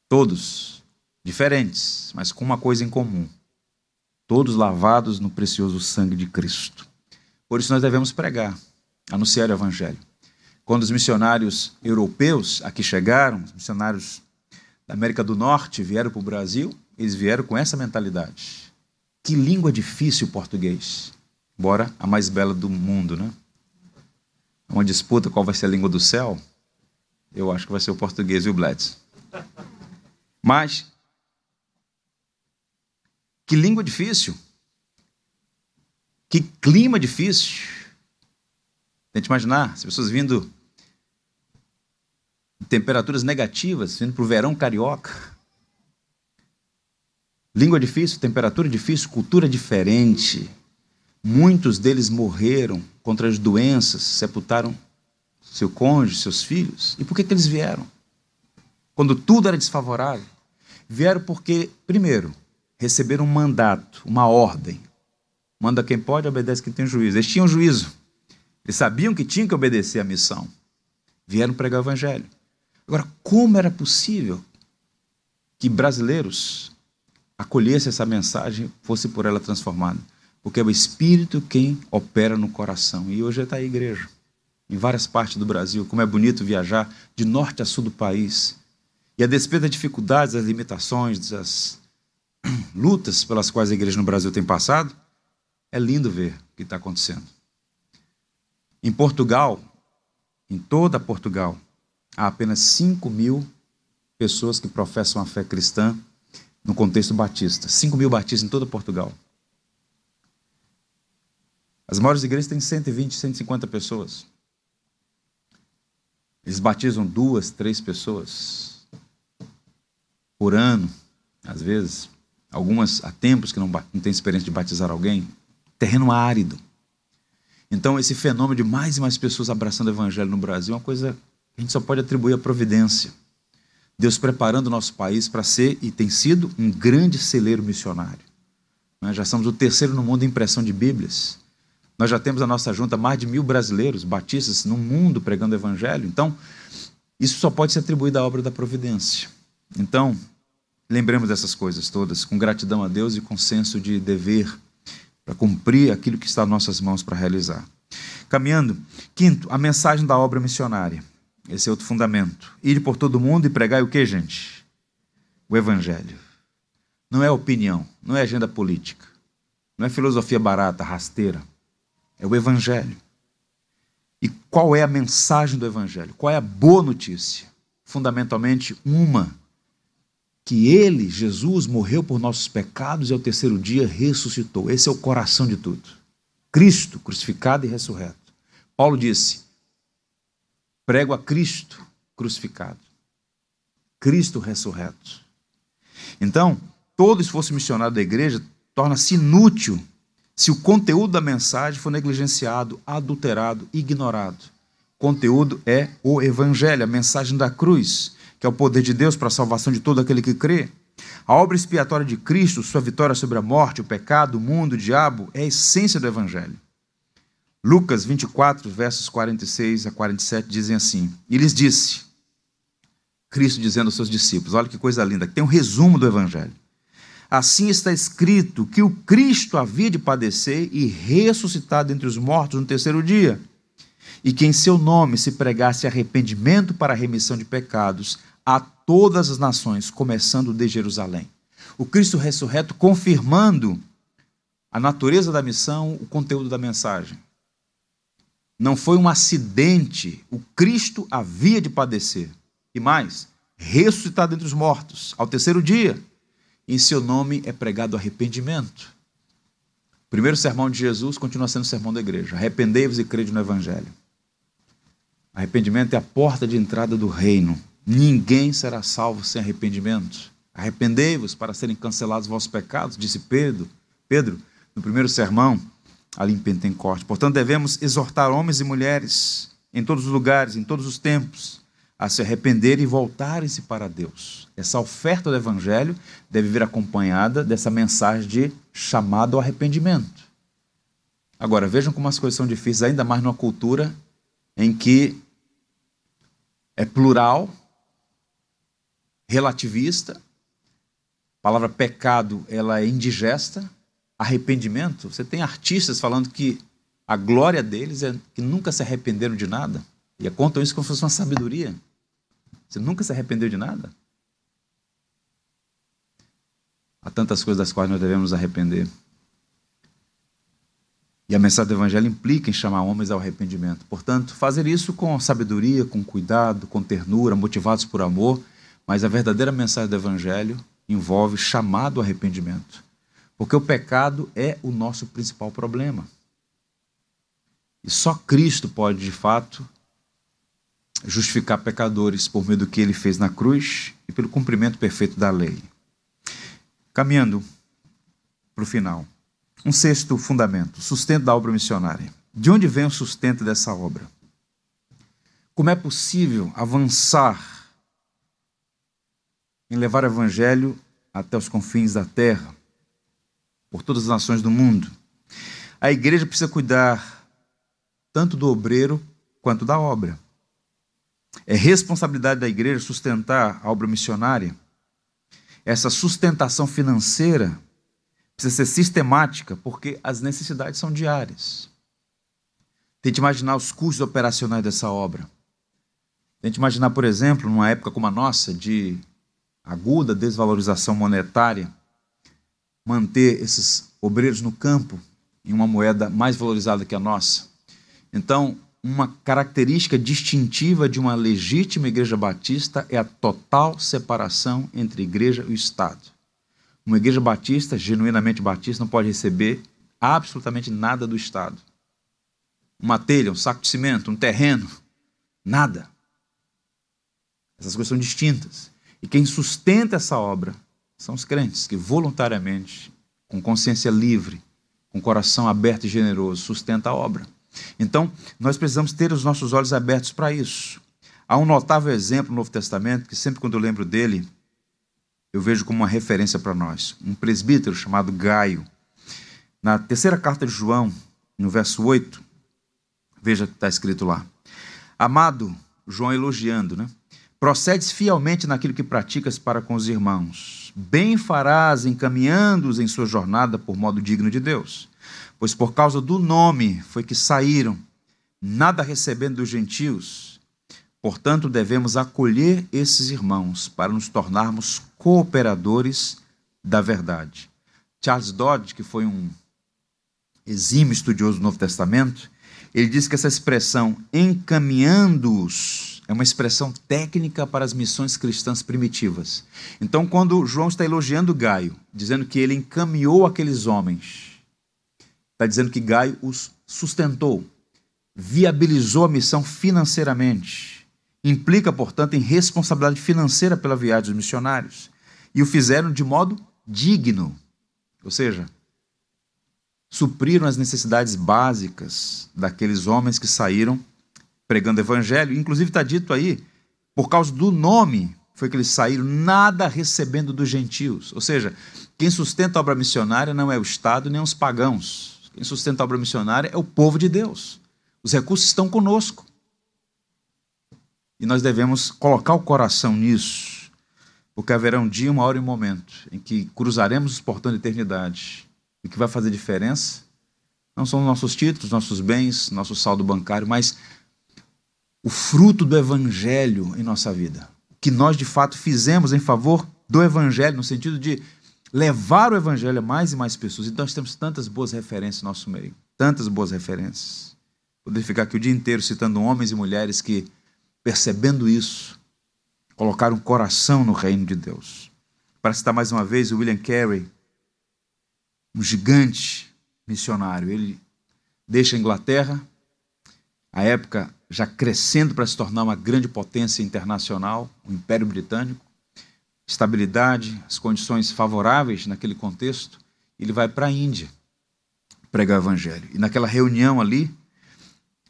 todos diferentes, mas com uma coisa em comum: todos lavados no precioso sangue de Cristo. Por isso nós devemos pregar, anunciar o Evangelho. Quando os missionários europeus aqui chegaram, os missionários da América do Norte vieram para o Brasil, eles vieram com essa mentalidade. Que língua difícil o português, embora a mais bela do mundo, né? Uma disputa qual vai ser a língua do céu, eu acho que vai ser o português e o Blitz. Mas que língua difícil. Que clima difícil. Tente imaginar, as pessoas vindo em temperaturas negativas, vindo para o verão carioca. Língua difícil, temperatura difícil, cultura diferente. Muitos deles morreram contra as doenças, sepultaram seu cônjuge, seus filhos. E por que, que eles vieram? Quando tudo era desfavorável. Vieram porque, primeiro, receberam um mandato, uma ordem. Manda quem pode, obedece quem tem juízo. Eles tinham juízo. Eles sabiam que tinham que obedecer à missão. Vieram pregar o evangelho. Agora, como era possível que brasileiros acolhessem essa mensagem, fosse por ela transformada? Porque é o Espírito quem opera no coração. E hoje está a igreja, em várias partes do Brasil. Como é bonito viajar de norte a sul do país. E a despeito das dificuldades, das limitações, das lutas pelas quais a igreja no Brasil tem passado, é lindo ver o que está acontecendo. Em Portugal, em toda Portugal, há apenas 5 mil pessoas que professam a fé cristã no contexto batista. 5 mil batistas em toda Portugal. As maiores igrejas têm 120, 150 pessoas. Eles batizam duas, três pessoas por ano, às vezes. Algumas há tempos que não, não têm experiência de batizar alguém. Terreno árido. Então, esse fenômeno de mais e mais pessoas abraçando o evangelho no Brasil é uma coisa que a gente só pode atribuir à providência. Deus preparando o nosso país para ser e tem sido um grande celeiro missionário. Nós já somos o terceiro no mundo em impressão de Bíblias. Nós já temos a nossa junta mais de mil brasileiros batistas no mundo pregando o Evangelho. Então, isso só pode ser atribuído à obra da providência. Então, Lembremos dessas coisas todas, com gratidão a Deus e com senso de dever, para cumprir aquilo que está em nossas mãos para realizar. Caminhando, quinto, a mensagem da obra missionária. Esse é outro fundamento. Ir por todo mundo e pregar o que, gente? O Evangelho. Não é opinião, não é agenda política, não é filosofia barata, rasteira. É o Evangelho. E qual é a mensagem do Evangelho? Qual é a boa notícia? Fundamentalmente, uma que ele, Jesus, morreu por nossos pecados e ao terceiro dia ressuscitou. Esse é o coração de tudo. Cristo crucificado e ressurreto. Paulo disse: prego a Cristo crucificado, Cristo ressurreto. Então, todo esforço missionário da igreja torna-se inútil se o conteúdo da mensagem for negligenciado, adulterado, ignorado. O conteúdo é o evangelho, a mensagem da cruz que é o poder de Deus para a salvação de todo aquele que crê. A obra expiatória de Cristo, sua vitória sobre a morte, o pecado, o mundo, o diabo, é a essência do Evangelho. Lucas 24, versos 46 a 47 dizem assim: E lhes disse, Cristo dizendo aos seus discípulos: olha que coisa linda, tem um resumo do Evangelho. Assim está escrito que o Cristo havia de padecer e ressuscitar dentre os mortos no terceiro dia, e que em seu nome se pregasse arrependimento para a remissão de pecados a todas as nações, começando de Jerusalém. O Cristo ressurreto confirmando a natureza da missão, o conteúdo da mensagem. Não foi um acidente, o Cristo havia de padecer. E mais, ressuscitar dentre os mortos ao terceiro dia. Em seu nome é pregado arrependimento. O primeiro sermão de Jesus continua sendo o sermão da igreja. Arrependei-vos e crede no Evangelho. Arrependimento é a porta de entrada do reino. Ninguém será salvo sem arrependimento. Arrependei-vos para serem cancelados vossos pecados, disse Pedro, Pedro no primeiro sermão, ali em Pentecostes. Portanto, devemos exortar homens e mulheres em todos os lugares, em todos os tempos, a se arrepender e voltarem-se para Deus. Essa oferta do Evangelho deve vir acompanhada dessa mensagem de chamado ao arrependimento. Agora, vejam como as coisas são difíceis, ainda mais numa cultura em que é plural, relativista, a palavra pecado ela é indigesta, arrependimento, você tem artistas falando que a glória deles é que nunca se arrependeram de nada. E contam isso como se fosse uma sabedoria. Você nunca se arrependeu de nada? Há tantas coisas das quais nós devemos arrepender. E a mensagem do Evangelho implica em chamar homens ao arrependimento. Portanto, fazer isso com sabedoria, com cuidado, com ternura, motivados por amor. Mas a verdadeira mensagem do Evangelho envolve chamado arrependimento. Porque o pecado é o nosso principal problema. E só Cristo pode, de fato, justificar pecadores por meio do que ele fez na cruz e pelo cumprimento perfeito da lei. Caminhando para o final. Um sexto fundamento: sustento da obra missionária. De onde vem o sustento dessa obra? Como é possível avançar em levar o evangelho até os confins da terra, por todas as nações do mundo? A igreja precisa cuidar tanto do obreiro quanto da obra. É responsabilidade da igreja sustentar a obra missionária. Essa sustentação financeira precisa ser sistemática, porque as necessidades são diárias. Tente imaginar os custos operacionais dessa obra. Tente imaginar, por exemplo, numa época como a nossa, de aguda desvalorização monetária, manter esses obreiros no campo em uma moeda mais valorizada que a nossa. Então, uma característica distintiva de uma legítima igreja batista é a total separação entre igreja e Estado. Uma igreja batista, genuinamente batista, não pode receber absolutamente nada do Estado. Uma telha, um saco de cimento, um terreno, nada. Essas coisas são distintas. E quem sustenta essa obra são os crentes que voluntariamente, com consciência livre, com coração aberto e generoso, sustenta a obra. Então, nós precisamos ter os nossos olhos abertos para isso. Há um notável exemplo no Novo Testamento que sempre quando eu lembro dele, eu vejo como uma referência para nós. Um presbítero chamado Gaio. Na terceira carta de João, no verso 8, veja o que está escrito lá. Amado, João elogiando, né? Procedes fielmente naquilo que praticas para com os irmãos. Bem farás encaminhando-os em sua jornada por modo digno de Deus pois por causa do nome foi que saíram, nada recebendo dos gentios. Portanto, devemos acolher esses irmãos para nos tornarmos cooperadores da verdade. Charles Dodd, que foi um exímio estudioso do Novo Testamento, ele diz que essa expressão encaminhando-os é uma expressão técnica para as missões cristãs primitivas. Então, quando João está elogiando Gaio, dizendo que ele encaminhou aqueles homens Está dizendo que Gaio os sustentou, viabilizou a missão financeiramente. Implica, portanto, em responsabilidade financeira pela viagem dos missionários. E o fizeram de modo digno. Ou seja, supriram as necessidades básicas daqueles homens que saíram pregando evangelho. Inclusive está dito aí, por causa do nome, foi que eles saíram, nada recebendo dos gentios. Ou seja, quem sustenta a obra missionária não é o Estado nem os pagãos. Quem sustenta a obra missionária é o povo de Deus. Os recursos estão conosco. E nós devemos colocar o coração nisso. porque haverá um dia, uma hora e um momento em que cruzaremos os portões da eternidade. E o que vai fazer diferença não são nossos títulos, nossos bens, nosso saldo bancário, mas o fruto do evangelho em nossa vida. O que nós de fato fizemos em favor do evangelho, no sentido de levar o evangelho a mais e mais pessoas. Então nós temos tantas boas referências no nosso meio, tantas boas referências. Poderia ficar aqui o dia inteiro citando homens e mulheres que, percebendo isso, colocaram coração no reino de Deus. Para citar mais uma vez o William Carey, um gigante missionário. Ele deixa a Inglaterra, a época já crescendo para se tornar uma grande potência internacional, o Império Britânico, estabilidade, as condições favoráveis naquele contexto, ele vai para a Índia pregar o evangelho. E naquela reunião ali,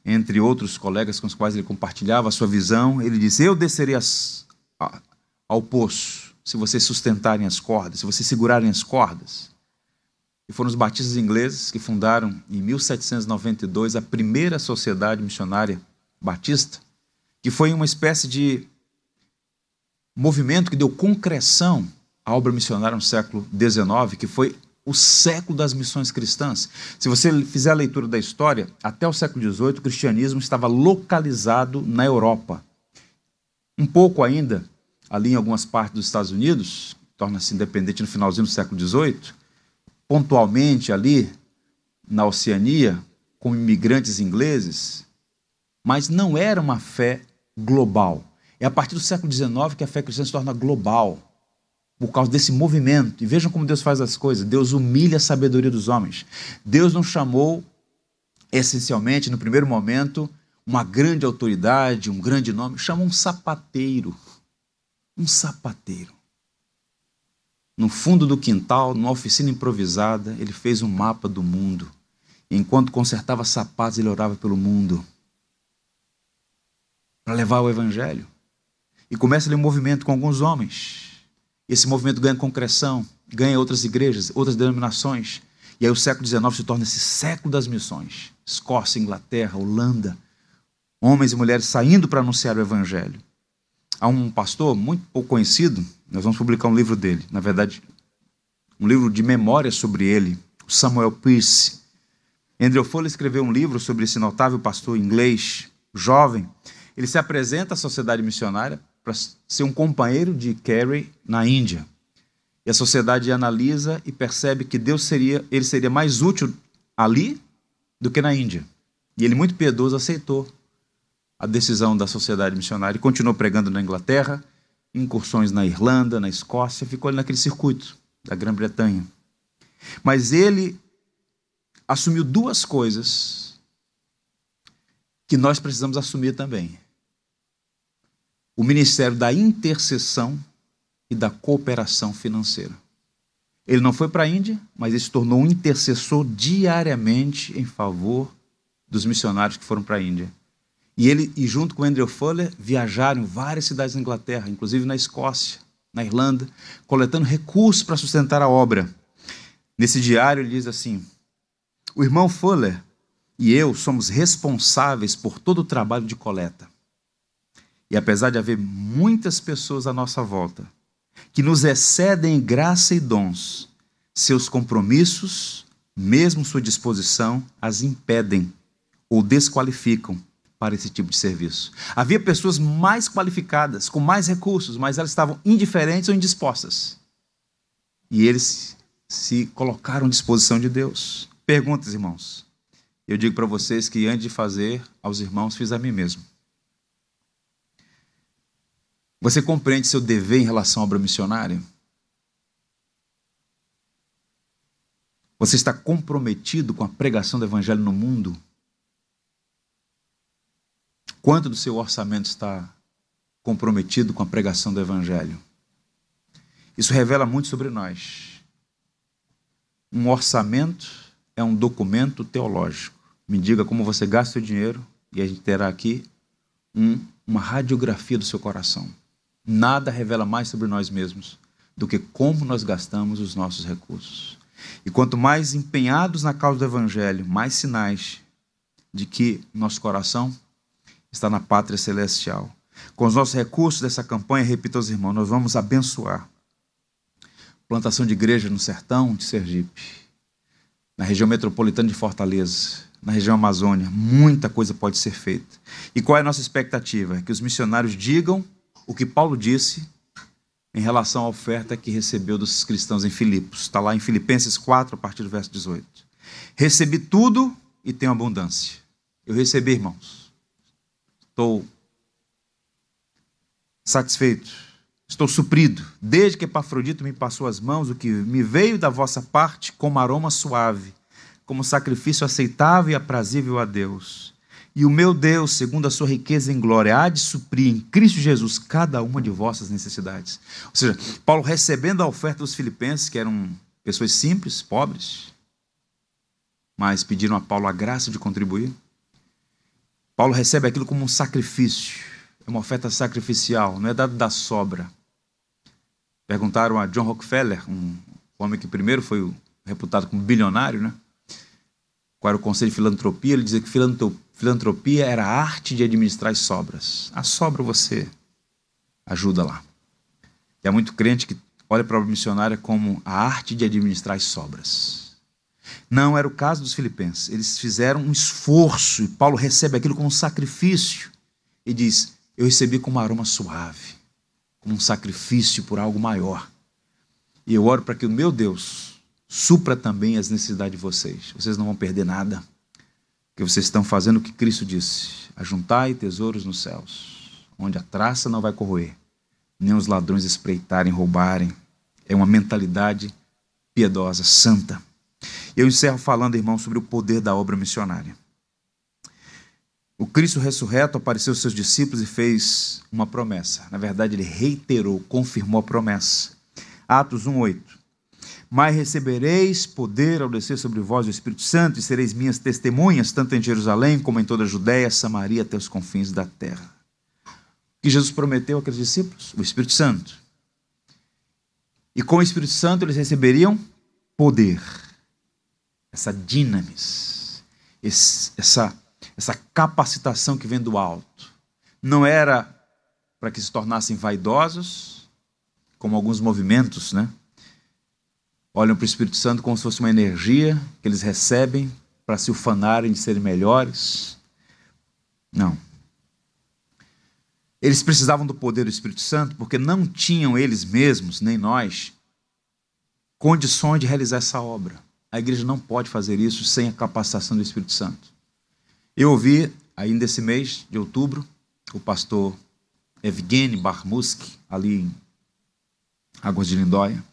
entre outros colegas com os quais ele compartilhava a sua visão, ele diz: Eu descerei as, ao poço se vocês sustentarem as cordas, se vocês segurarem as cordas. E foram os batistas ingleses que fundaram em 1792 a primeira sociedade missionária batista, que foi uma espécie de movimento que deu concreção à obra missionária no século XIX, que foi o século das missões cristãs. Se você fizer a leitura da história, até o século XVIII, o cristianismo estava localizado na Europa. Um pouco ainda ali em algumas partes dos Estados Unidos, torna-se independente no finalzinho do século XVIII, pontualmente ali na Oceania, com imigrantes ingleses, mas não era uma fé global. É a partir do século XIX que a fé cristã se torna global, por causa desse movimento. E vejam como Deus faz as coisas: Deus humilha a sabedoria dos homens. Deus não chamou, essencialmente, no primeiro momento, uma grande autoridade, um grande nome, chamou um sapateiro um sapateiro. No fundo do quintal, numa oficina improvisada, ele fez um mapa do mundo. Enquanto consertava sapatos, ele orava pelo mundo para levar o evangelho. E começa ali um movimento com alguns homens. Esse movimento ganha concreção, ganha outras igrejas, outras denominações. E aí o século XIX se torna esse século das missões. Escócia, Inglaterra, Holanda. Homens e mulheres saindo para anunciar o evangelho há um pastor muito pouco conhecido, nós vamos publicar um livro dele, na verdade, um livro de memórias sobre ele, Samuel Pierce. Andrew Fuller escreveu um livro sobre esse notável pastor inglês, jovem. Ele se apresenta à sociedade missionária para ser um companheiro de Carey na Índia. E a sociedade analisa e percebe que Deus seria, ele seria mais útil ali do que na Índia. E ele, muito piedoso, aceitou a decisão da sociedade missionária e continuou pregando na Inglaterra, incursões na Irlanda, na Escócia, ficou ali naquele circuito da Grã-Bretanha. Mas ele assumiu duas coisas que nós precisamos assumir também: o ministério da intercessão e da cooperação financeira. Ele não foi para a Índia, mas ele se tornou um intercessor diariamente em favor dos missionários que foram para a Índia. E ele, e junto com Andrew Fuller, viajaram em várias cidades da Inglaterra, inclusive na Escócia, na Irlanda, coletando recursos para sustentar a obra. Nesse diário ele diz assim: O irmão Fuller e eu somos responsáveis por todo o trabalho de coleta. E apesar de haver muitas pessoas à nossa volta que nos excedem em graça e dons, seus compromissos, mesmo sua disposição, as impedem ou desqualificam para esse tipo de serviço. Havia pessoas mais qualificadas, com mais recursos, mas elas estavam indiferentes ou indispostas. E eles se colocaram à disposição de Deus. Perguntas, irmãos. Eu digo para vocês que antes de fazer aos irmãos, fiz a mim mesmo. Você compreende seu dever em relação à obra missionária? Você está comprometido com a pregação do evangelho no mundo? Quanto do seu orçamento está comprometido com a pregação do Evangelho? Isso revela muito sobre nós. Um orçamento é um documento teológico. Me diga como você gasta o dinheiro e a gente terá aqui um, uma radiografia do seu coração. Nada revela mais sobre nós mesmos do que como nós gastamos os nossos recursos. E quanto mais empenhados na causa do Evangelho, mais sinais de que nosso coração está na pátria celestial. Com os nossos recursos dessa campanha, repito aos irmãos, nós vamos abençoar plantação de igreja no sertão de Sergipe, na região metropolitana de Fortaleza, na região Amazônia. Muita coisa pode ser feita. E qual é a nossa expectativa? Que os missionários digam o que Paulo disse em relação à oferta que recebeu dos cristãos em Filipos. Está lá em Filipenses 4, a partir do verso 18. Recebi tudo e tenho abundância. Eu recebi, irmãos. Estou satisfeito. Estou suprido. Desde que Epafrodito me passou as mãos, o que me veio da vossa parte como aroma suave, como sacrifício aceitável e aprazível a Deus. E o meu Deus, segundo a sua riqueza em glória, há de suprir em Cristo Jesus cada uma de vossas necessidades. Ou seja, Paulo recebendo a oferta dos filipenses, que eram pessoas simples, pobres, mas pediram a Paulo a graça de contribuir. Paulo recebe aquilo como um sacrifício, é uma oferta sacrificial, não é dado da sobra. Perguntaram a John Rockefeller, um homem que primeiro foi reputado como bilionário, né? Qual era o conselho de filantropia? Ele dizia que filantropia era a arte de administrar as sobras. A sobra você ajuda lá. E há muito crente que olha para a missionária como a arte de administrar as sobras. Não era o caso dos filipenses. Eles fizeram um esforço e Paulo recebe aquilo como um sacrifício e diz: Eu recebi como um aroma suave, como um sacrifício por algo maior. E eu oro para que o meu Deus supra também as necessidades de vocês. Vocês não vão perder nada, porque vocês estão fazendo o que Cristo disse: ajuntai tesouros nos céus, onde a traça não vai corroer, nem os ladrões espreitarem, roubarem. É uma mentalidade piedosa, santa. Eu encerro falando, irmão, sobre o poder da obra missionária. O Cristo ressurreto apareceu aos seus discípulos e fez uma promessa. Na verdade, ele reiterou, confirmou a promessa. Atos 1:8. Mas recebereis poder ao descer sobre vós o Espírito Santo e sereis minhas testemunhas, tanto em Jerusalém como em toda a Judéia, Samaria, até os confins da terra. O que Jesus prometeu àqueles discípulos? O Espírito Santo. E com o Espírito Santo eles receberiam poder essa dinamis, essa, essa capacitação que vem do alto. Não era para que se tornassem vaidosos, como alguns movimentos, né? Olham para o Espírito Santo como se fosse uma energia que eles recebem para se ufanarem de serem melhores. Não. Eles precisavam do poder do Espírito Santo porque não tinham eles mesmos, nem nós, condições de realizar essa obra. A igreja não pode fazer isso sem a capacitação do Espírito Santo. Eu ouvi, ainda esse mês de outubro, o pastor Evgeny Barmuski, ali em Águas de Lindóia,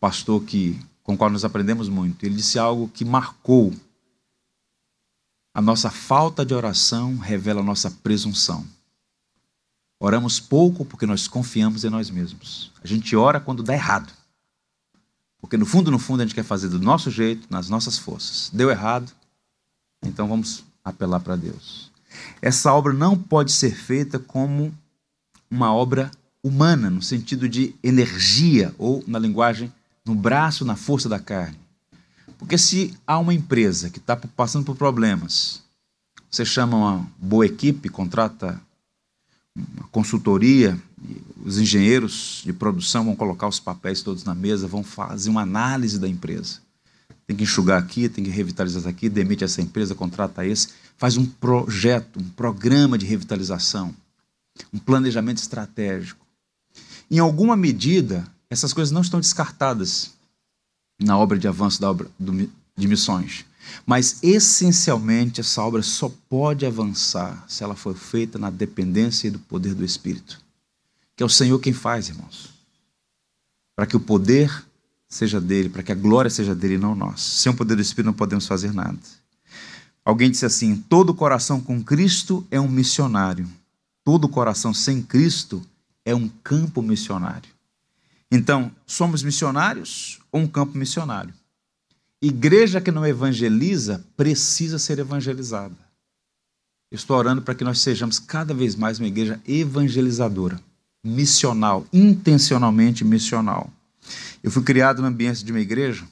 pastor que, com o qual nós aprendemos muito. Ele disse algo que marcou a nossa falta de oração revela a nossa presunção. Oramos pouco porque nós confiamos em nós mesmos. A gente ora quando dá errado. Porque no fundo, no fundo, a gente quer fazer do nosso jeito, nas nossas forças. Deu errado, então vamos apelar para Deus. Essa obra não pode ser feita como uma obra humana, no sentido de energia, ou na linguagem, no braço, na força da carne. Porque se há uma empresa que está passando por problemas, você chama uma boa equipe, contrata uma consultoria, os engenheiros de produção vão colocar os papéis todos na mesa, vão fazer uma análise da empresa. Tem que enxugar aqui, tem que revitalizar aqui, demite essa empresa, contrata esse, faz um projeto, um programa de revitalização, um planejamento estratégico. Em alguma medida, essas coisas não estão descartadas na obra de avanço da obra de missões. Mas essencialmente essa obra só pode avançar se ela for feita na dependência e do poder do Espírito. Que é o Senhor quem faz, irmãos. Para que o poder seja dele, para que a glória seja dele e não nós. Sem o poder do Espírito não podemos fazer nada. Alguém disse assim: todo coração com Cristo é um missionário. Todo coração sem Cristo é um campo missionário. Então, somos missionários ou um campo missionário? Igreja que não evangeliza precisa ser evangelizada. Estou orando para que nós sejamos cada vez mais uma igreja evangelizadora, missional, intencionalmente missional. Eu fui criado no ambiente de uma igreja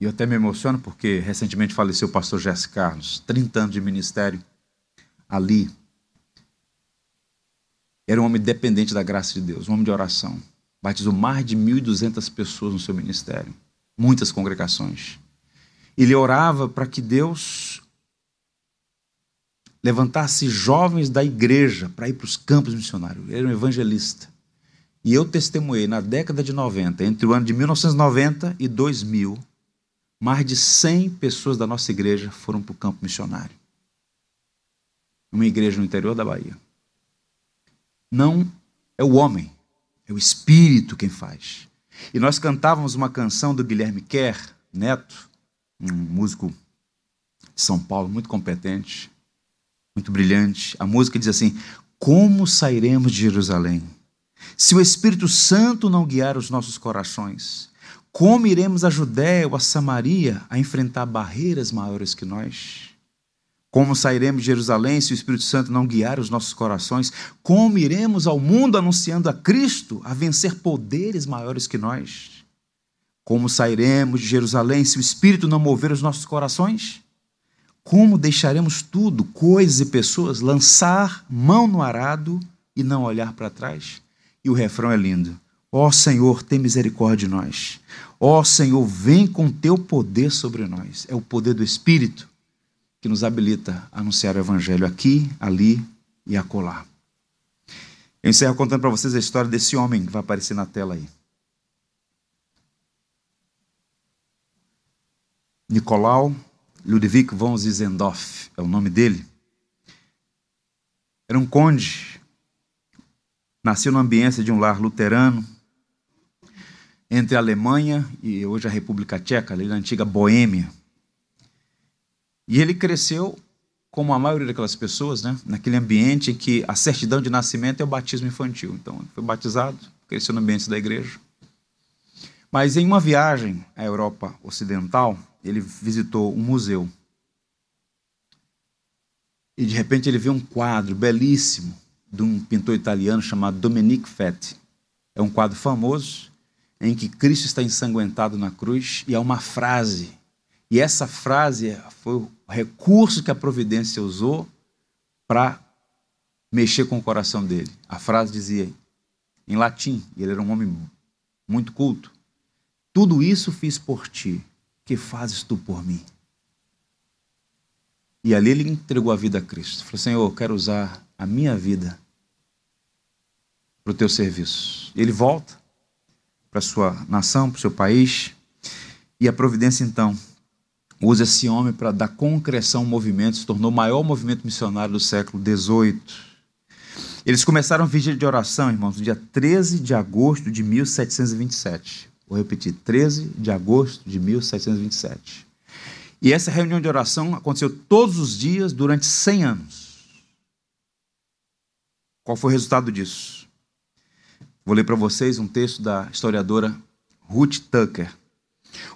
e eu até me emociono porque recentemente faleceu o pastor Jesse Carlos, 30 anos de ministério ali Era um homem dependente da graça de Deus, um homem de oração. Batizou mais de 1.200 pessoas no seu ministério, muitas congregações. Ele orava para que Deus levantasse jovens da igreja para ir para os campos missionários. Ele era um evangelista. E eu testemunhei na década de 90, entre o ano de 1990 e 2000, mais de 100 pessoas da nossa igreja foram para o campo missionário. Uma igreja no interior da Bahia. Não é o homem, é o espírito quem faz. E nós cantávamos uma canção do Guilherme Kerr, neto, um músico de São Paulo muito competente, muito brilhante. A música diz assim: Como sairemos de Jerusalém? Se o Espírito Santo não guiar os nossos corações, como iremos a Judéia ou a Samaria a enfrentar barreiras maiores que nós? Como sairemos de Jerusalém se o Espírito Santo não guiar os nossos corações? Como iremos ao mundo anunciando a Cristo a vencer poderes maiores que nós? Como sairemos de Jerusalém se o Espírito não mover os nossos corações? Como deixaremos tudo, coisas e pessoas, lançar mão no arado e não olhar para trás? E o refrão é lindo. Ó oh, Senhor, tem misericórdia de nós. Ó oh, Senhor, vem com teu poder sobre nós. É o poder do Espírito que nos habilita a anunciar o Evangelho aqui, ali e acolá. Eu encerro contando para vocês a história desse homem que vai aparecer na tela aí. Nicolau Ludwig von Zizendorf é o nome dele. Era um conde Nasceu na ambiência de um lar luterano entre a Alemanha e hoje a República Tcheca, ali na antiga Boêmia. E ele cresceu como a maioria daquelas pessoas, né, naquele ambiente em que a certidão de nascimento é o batismo infantil. Então, ele foi batizado, cresceu no ambiente da igreja. Mas em uma viagem à Europa Ocidental, ele visitou um museu. E de repente ele viu um quadro belíssimo de um pintor italiano chamado Dominique Fetti. É um quadro famoso em que Cristo está ensanguentado na cruz e há uma frase. E essa frase foi o recurso que a providência usou para mexer com o coração dele. A frase dizia em latim, e ele era um homem muito culto: Tudo isso fiz por ti, que fazes tu por mim? E ali ele entregou a vida a Cristo. Falou: Senhor, eu quero usar a minha vida para o teu serviço. Ele volta para sua nação, para o seu país, e a providência então usa esse homem para dar concreção ao movimento, se tornou o maior movimento missionário do século XVIII. Eles começaram a vigília de oração, irmãos, no dia 13 de agosto de 1727. Vou repetir, 13 de agosto de 1727. E essa reunião de oração aconteceu todos os dias durante 100 anos. Qual foi o resultado disso? Vou ler para vocês um texto da historiadora Ruth Tucker.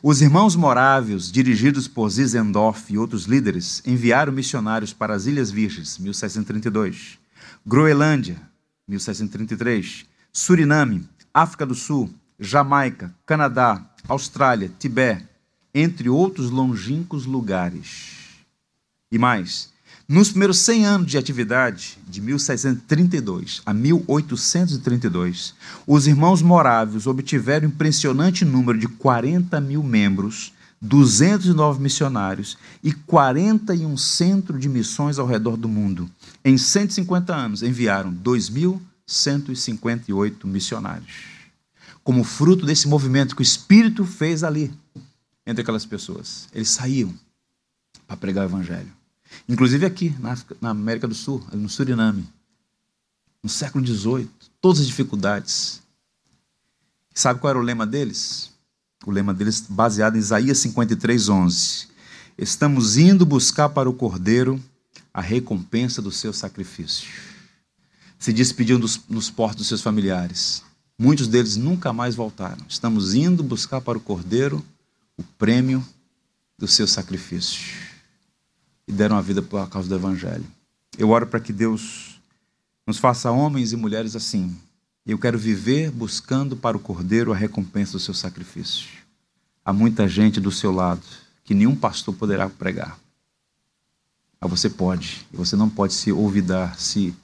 Os irmãos morávios, dirigidos por Zizendorf e outros líderes, enviaram missionários para as Ilhas Virgens, 1732, Groenlândia, 1733, Suriname, África do Sul, Jamaica, Canadá, Austrália, Tibete, entre outros longínquos lugares. E mais, nos primeiros 100 anos de atividade, de 1732 a 1832, os irmãos morávios obtiveram um impressionante número de 40 mil membros, 209 missionários e 41 centros de missões ao redor do mundo. Em 150 anos, enviaram 2.158 missionários. Como fruto desse movimento que o Espírito fez ali, entre aquelas pessoas, eles saíam para pregar o Evangelho. Inclusive aqui, na, África, na América do Sul, no Suriname. No século XVIII, todas as dificuldades. Sabe qual era o lema deles? O lema deles, baseado em Isaías 53, 11. Estamos indo buscar para o Cordeiro a recompensa do seu sacrifício. Se despediam dos, nos portos dos seus familiares. Muitos deles nunca mais voltaram. Estamos indo buscar para o Cordeiro o prêmio do seu sacrifício e deram a vida por causa do Evangelho. Eu oro para que Deus nos faça homens e mulheres assim. Eu quero viver buscando para o Cordeiro a recompensa do seu sacrifício. Há muita gente do seu lado que nenhum pastor poderá pregar. Mas você pode, e você não pode se olvidar, se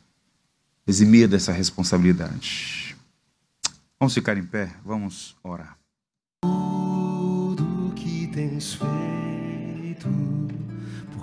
eximir dessa responsabilidade. Vamos ficar em pé, vamos orar. Tudo que tens feito